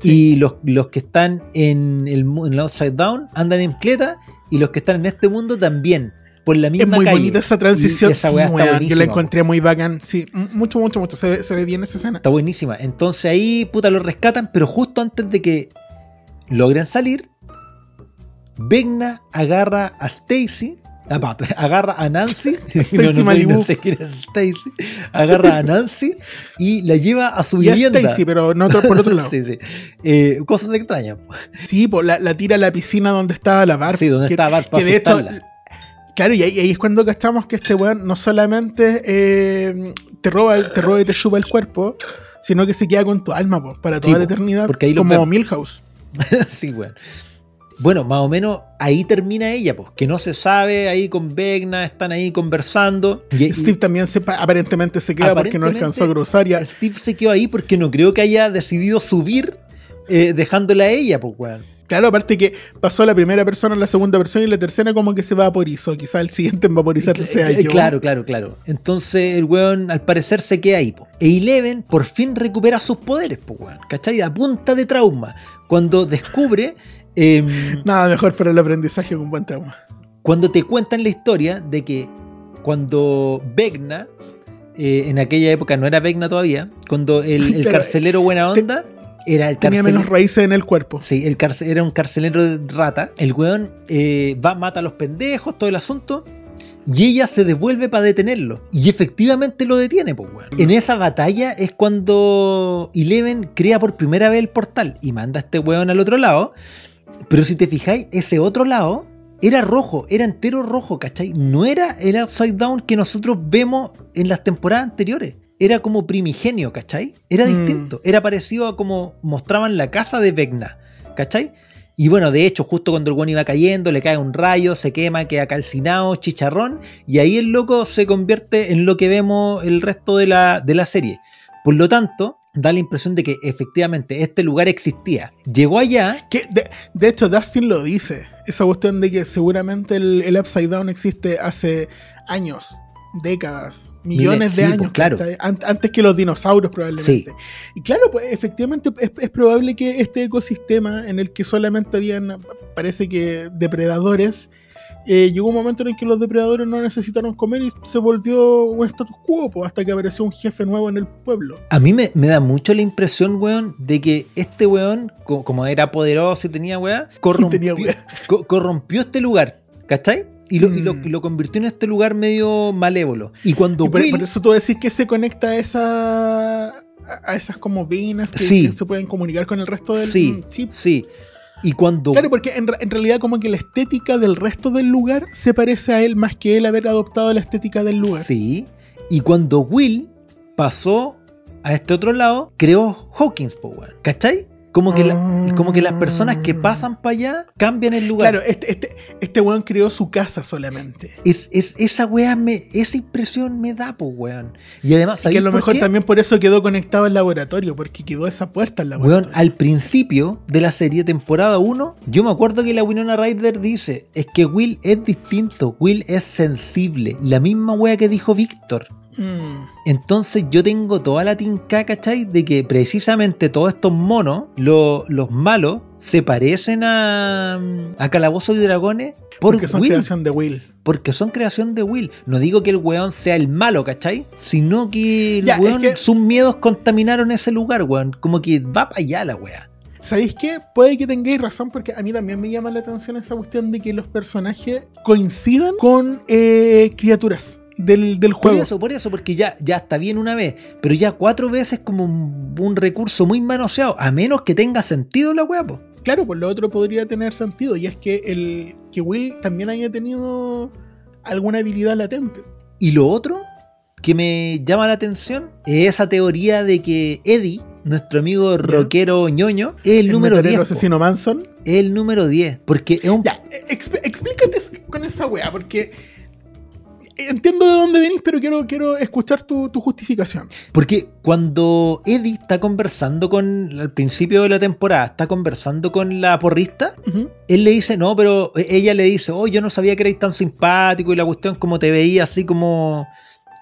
Y los, los que están en el, en el Upside Down andan en bicicleta y los que están en este mundo también, por la Es misma muy calle. bonita esa transición. Y esa sí, weá yo la encontré muy bacán. Sí, mucho, mucho, mucho. Se, ve- se ve bien esa escena. Está buenísima. Entonces ahí, puta, lo rescatan, pero justo antes de que logren salir, Vecna agarra a Stacy. ah, [LAUGHS] Agarra a Nancy, [LAUGHS] no, no, sé, Malibu. no [LAUGHS] sé quién es Stacy. Agarra a Nancy y la lleva a su Y a vivienda. Stacy, pero no por otro lado. sí, sí, sí. Eh, cosas extrañas. pues la, la tira a la piscina donde estaba la Barb. Sí, donde que, estaba Barb para Que de hecho. Claro, y ahí, ahí es cuando cachamos que este weón no solamente eh, te, roba, te roba y te chupa el cuerpo, sino que se queda con tu alma po, para toda Sí, la eternidad. porque ahí lo como. Milhouse. [LAUGHS] sí, weón. Bueno, más o menos ahí termina ella, pues, que no se sabe, ahí con Vecna, están ahí conversando. Y, y- Steve también se, pa- aparentemente se queda porque no alcanzó a cruzar. Ya. Steve se quedó ahí porque no creo que haya decidido subir eh, dejándola a ella, pues, weón. Claro, aparte que pasó la primera persona, la segunda persona y la tercera como que se vaporizó. Quizá el siguiente en vaporizarse sea Eh, yo. Claro, claro, claro. Entonces el weón al parecer se queda ahí, po. E Eleven por fin recupera sus poderes, pues, weón. ¿Cachai? A punta de trauma. Cuando descubre. [LAUGHS] em, Nada mejor para el aprendizaje con buen trauma. cuando te cuentan la historia de que cuando Vecna, eh, en aquella época no era Vecna todavía, cuando el, [LAUGHS] carcelero buena onda era el Tenía menos raíces en el cuerpo. Sí, el carce- era un carcelero de rata. El weón eh, va, mata a los pendejos, todo el asunto. Y ella se devuelve para detenerlo. Y efectivamente lo detiene, pues, weón. En esa batalla es cuando Eleven crea por primera vez el portal y manda a este weón al otro lado. Pero si te fijáis, ese otro lado era rojo, era entero rojo, ¿cachai? No era el Upside Down que nosotros vemos en las temporadas anteriores. Era como primigenio, ¿cachai? Era Mm. distinto. Era parecido a como mostraban la casa de Vecna, ¿cachai? Y bueno, de hecho, justo cuando el weón iba cayendo, le cae un rayo, se quema, queda calcinado, chicharrón, y ahí el loco se convierte en lo que vemos el resto de la, de la serie. Por lo tanto, da la impresión de que efectivamente este lugar existía. Llegó allá, Que de, de hecho, Dustin lo dice. Esa cuestión de que seguramente el, el Upside Down existe hace años, décadas, millones de años. claro. antes que los dinosaurios, probablemente. Sí. Y claro, pues efectivamente es, es probable que este ecosistema en el que solamente habían, parece que, depredadores. eh, llegó un momento en el que los depredadores no necesitaron comer y se volvió un status quo, pues, hasta que apareció un jefe nuevo en el pueblo. A mí me, me da mucho la impresión, weón, de que este weón, co- como era poderoso y tenía weá, [LAUGHS] corrompió, Tenía weá. co- corrompió este lugar, ¿cachai? Y lo, y, lo, Mm. y lo convirtió en este lugar medio malévolo. Y cuando Y por, Will- por eso tú decís que se conecta a esa a esas como venas que, Sí. que se pueden comunicar con el resto del Sí, Mm, sí. Y cuando... Claro, porque en, re- en realidad como que la estética del resto del lugar se parece a él más que él haber adoptado la estética del lugar. Sí. Y cuando Will pasó a este otro lado, creó Hawkins, po, weón. ¿Cachai? Como que, la- Ah. como que las personas que pasan para allá cambian el lugar. Claro, este, este, este weón creó su casa solamente. Es, es- esa weá me, esa impresión me da, po, weón. Y además, Y que ¿sabéis a lo mejor qué? también por eso quedó conectado al laboratorio, porque quedó esa puerta al laboratorio. Weón, al principio de la serie temporada 1, yo me acuerdo que la Winona Ryder dice, es que Will es distinto, Will es sensible, la misma wea que dijo Víctor. Mm. Entonces yo tengo toda la tinca, ¿cachai? De que precisamente todos estos monos, lo- los malos, se parecen a, a Calabozos y Dragones por porque son Will, creación de Will. porque son creación de Will. No digo que el weón sea el malo, ¿cachai? Sino que el Ya, es weón, que- sus miedos contaminaron ese lugar, weón. Como que va para allá la wea. ¿Sabéis qué? Puede que tengáis razón porque a mí también me llama la atención esa cuestión de que los personajes coincidan con eh, criaturas del, del Por juego. eso, por eso, porque ya, ya está bien una vez, pero ya cuatro veces como un, un recurso muy manoseado, a menos que tenga sentido la weá. Claro, pues lo otro podría tener sentido y es que el, que Will también haya tenido alguna habilidad latente. Y lo otro que me llama la atención es esa teoría de que Eddie, nuestro amigo rockero ñoño, es el, número metalero 10. po. asesino Manson. Es el número 10. Porque es un. Ya, exp- explícate con esa weá, porque entiendo de dónde venís, pero quiero, quiero escuchar tu, tu justificación. Porque cuando Eddie está conversando con. Al principio de la temporada, está conversando con la porrista. Él le dice, no, pero ella le dice, oh, yo no sabía que erais tan simpático y la cuestión como te veía así como.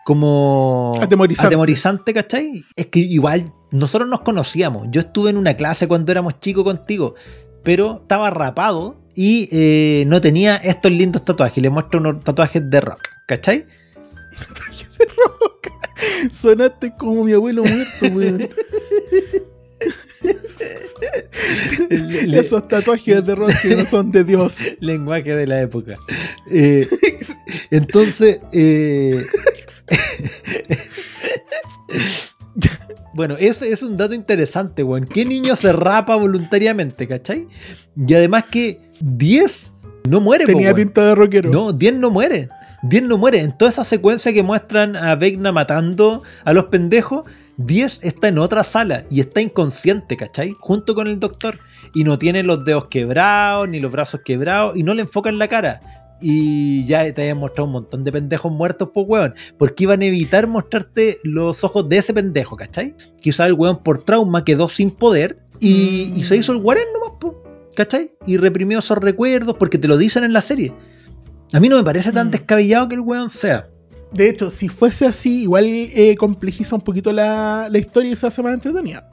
como. Atemorizante. atemorizante, ¿cachai? Es que igual nosotros nos conocíamos. Yo estuve en una clase cuando éramos chicos contigo, pero estaba rapado y eh, no tenía estos lindos tatuajes. Le muestro unos tatuajes de rock, ¿cachai? [LAUGHS] Sonaste como mi abuelo muerto, weón. [LAUGHS] Le- Esos tatuajes de rock que no son de Dios. [LAUGHS] lenguaje de la época. Eh, entonces, eh, bueno, ese es un dato interesante, weón. ¿Qué niño se rapa voluntariamente, cachai? Y además que 10 no muere, po, Tenía weón. pinta de rockero. No, 10 no muere. 10 no muere. En toda esa secuencia que muestran a Vecna matando a los pendejos, 10 está en otra sala y está inconsciente, ¿cachai? Junto con el doctor. Y no tiene los dedos quebrados, ni los brazos quebrados, y no le enfocan la cara. Y ya te habían mostrado un montón de pendejos muertos, pues, weón. Porque iban a evitar mostrarte los ojos de ese pendejo, ¿cachai? Quizá el weón por trauma quedó sin poder y, Mm. y se hizo el guarén nomás, pues, ¿cachai? Y reprimió esos recuerdos porque te lo dicen en la serie. A mí no me parece tan Mm. descabellado que el weón sea. De hecho, si fuese así, igual eh, complejiza un poquito la, la historia y se hace más entretenida.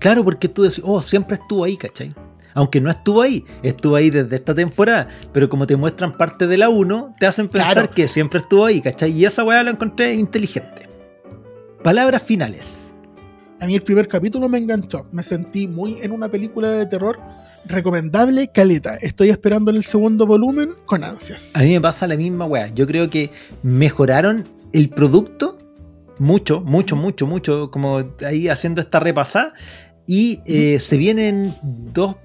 Claro, porque tú decís, oh, siempre estuvo ahí, ¿cachai? Aunque no estuvo ahí, estuvo ahí desde esta temporada, pero como te muestran parte de la 1, te hacen pensar Claro. que siempre estuvo ahí, ¿cachai? Y esa weá la encontré inteligente. Palabras finales. A mí el primer capítulo me enganchó. Me sentí muy en una película de terror recomendable, caleta. Estoy esperando el segundo volumen con ansias. A mí me pasa la misma weá. Yo creo que mejoraron el producto mucho, mucho, mucho, mucho, como ahí haciendo esta repasada. Y eh, se vienen dos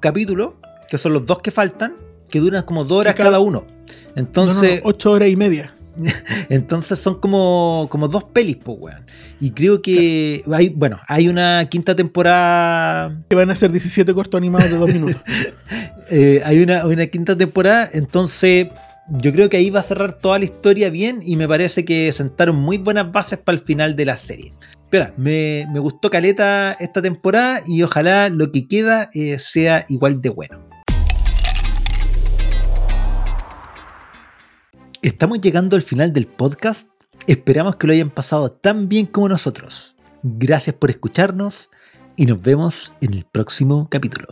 capítulos, que son los dos que faltan, que duran como dos horas cada- cada uno. No, no, no, Entonces, ocho horas y media. [LAUGHS] entonces son como, como dos pelis, pues, weón. Y creo que hay, bueno, hay una quinta temporada Que van a ser 17 cortos animados de dos [LAUGHS] minutos. Eh, hay una, una quinta temporada, entonces yo creo que ahí va a cerrar toda la historia bien y me parece que sentaron muy buenas bases para el final de la serie. Espera, me, me gustó Caleta esta temporada y ojalá lo que queda eh, sea igual de bueno. Estamos llegando al final del podcast. Esperamos que lo hayan pasado tan bien como nosotros. Gracias por escucharnos y nos vemos en el próximo capítulo.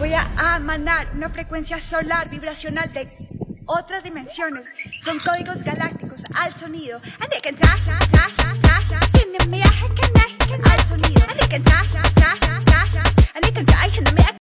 Voy a emanar una frecuencia solar vibracional de otras dimensiones. Son códigos galácticos al sonido. Al sonido.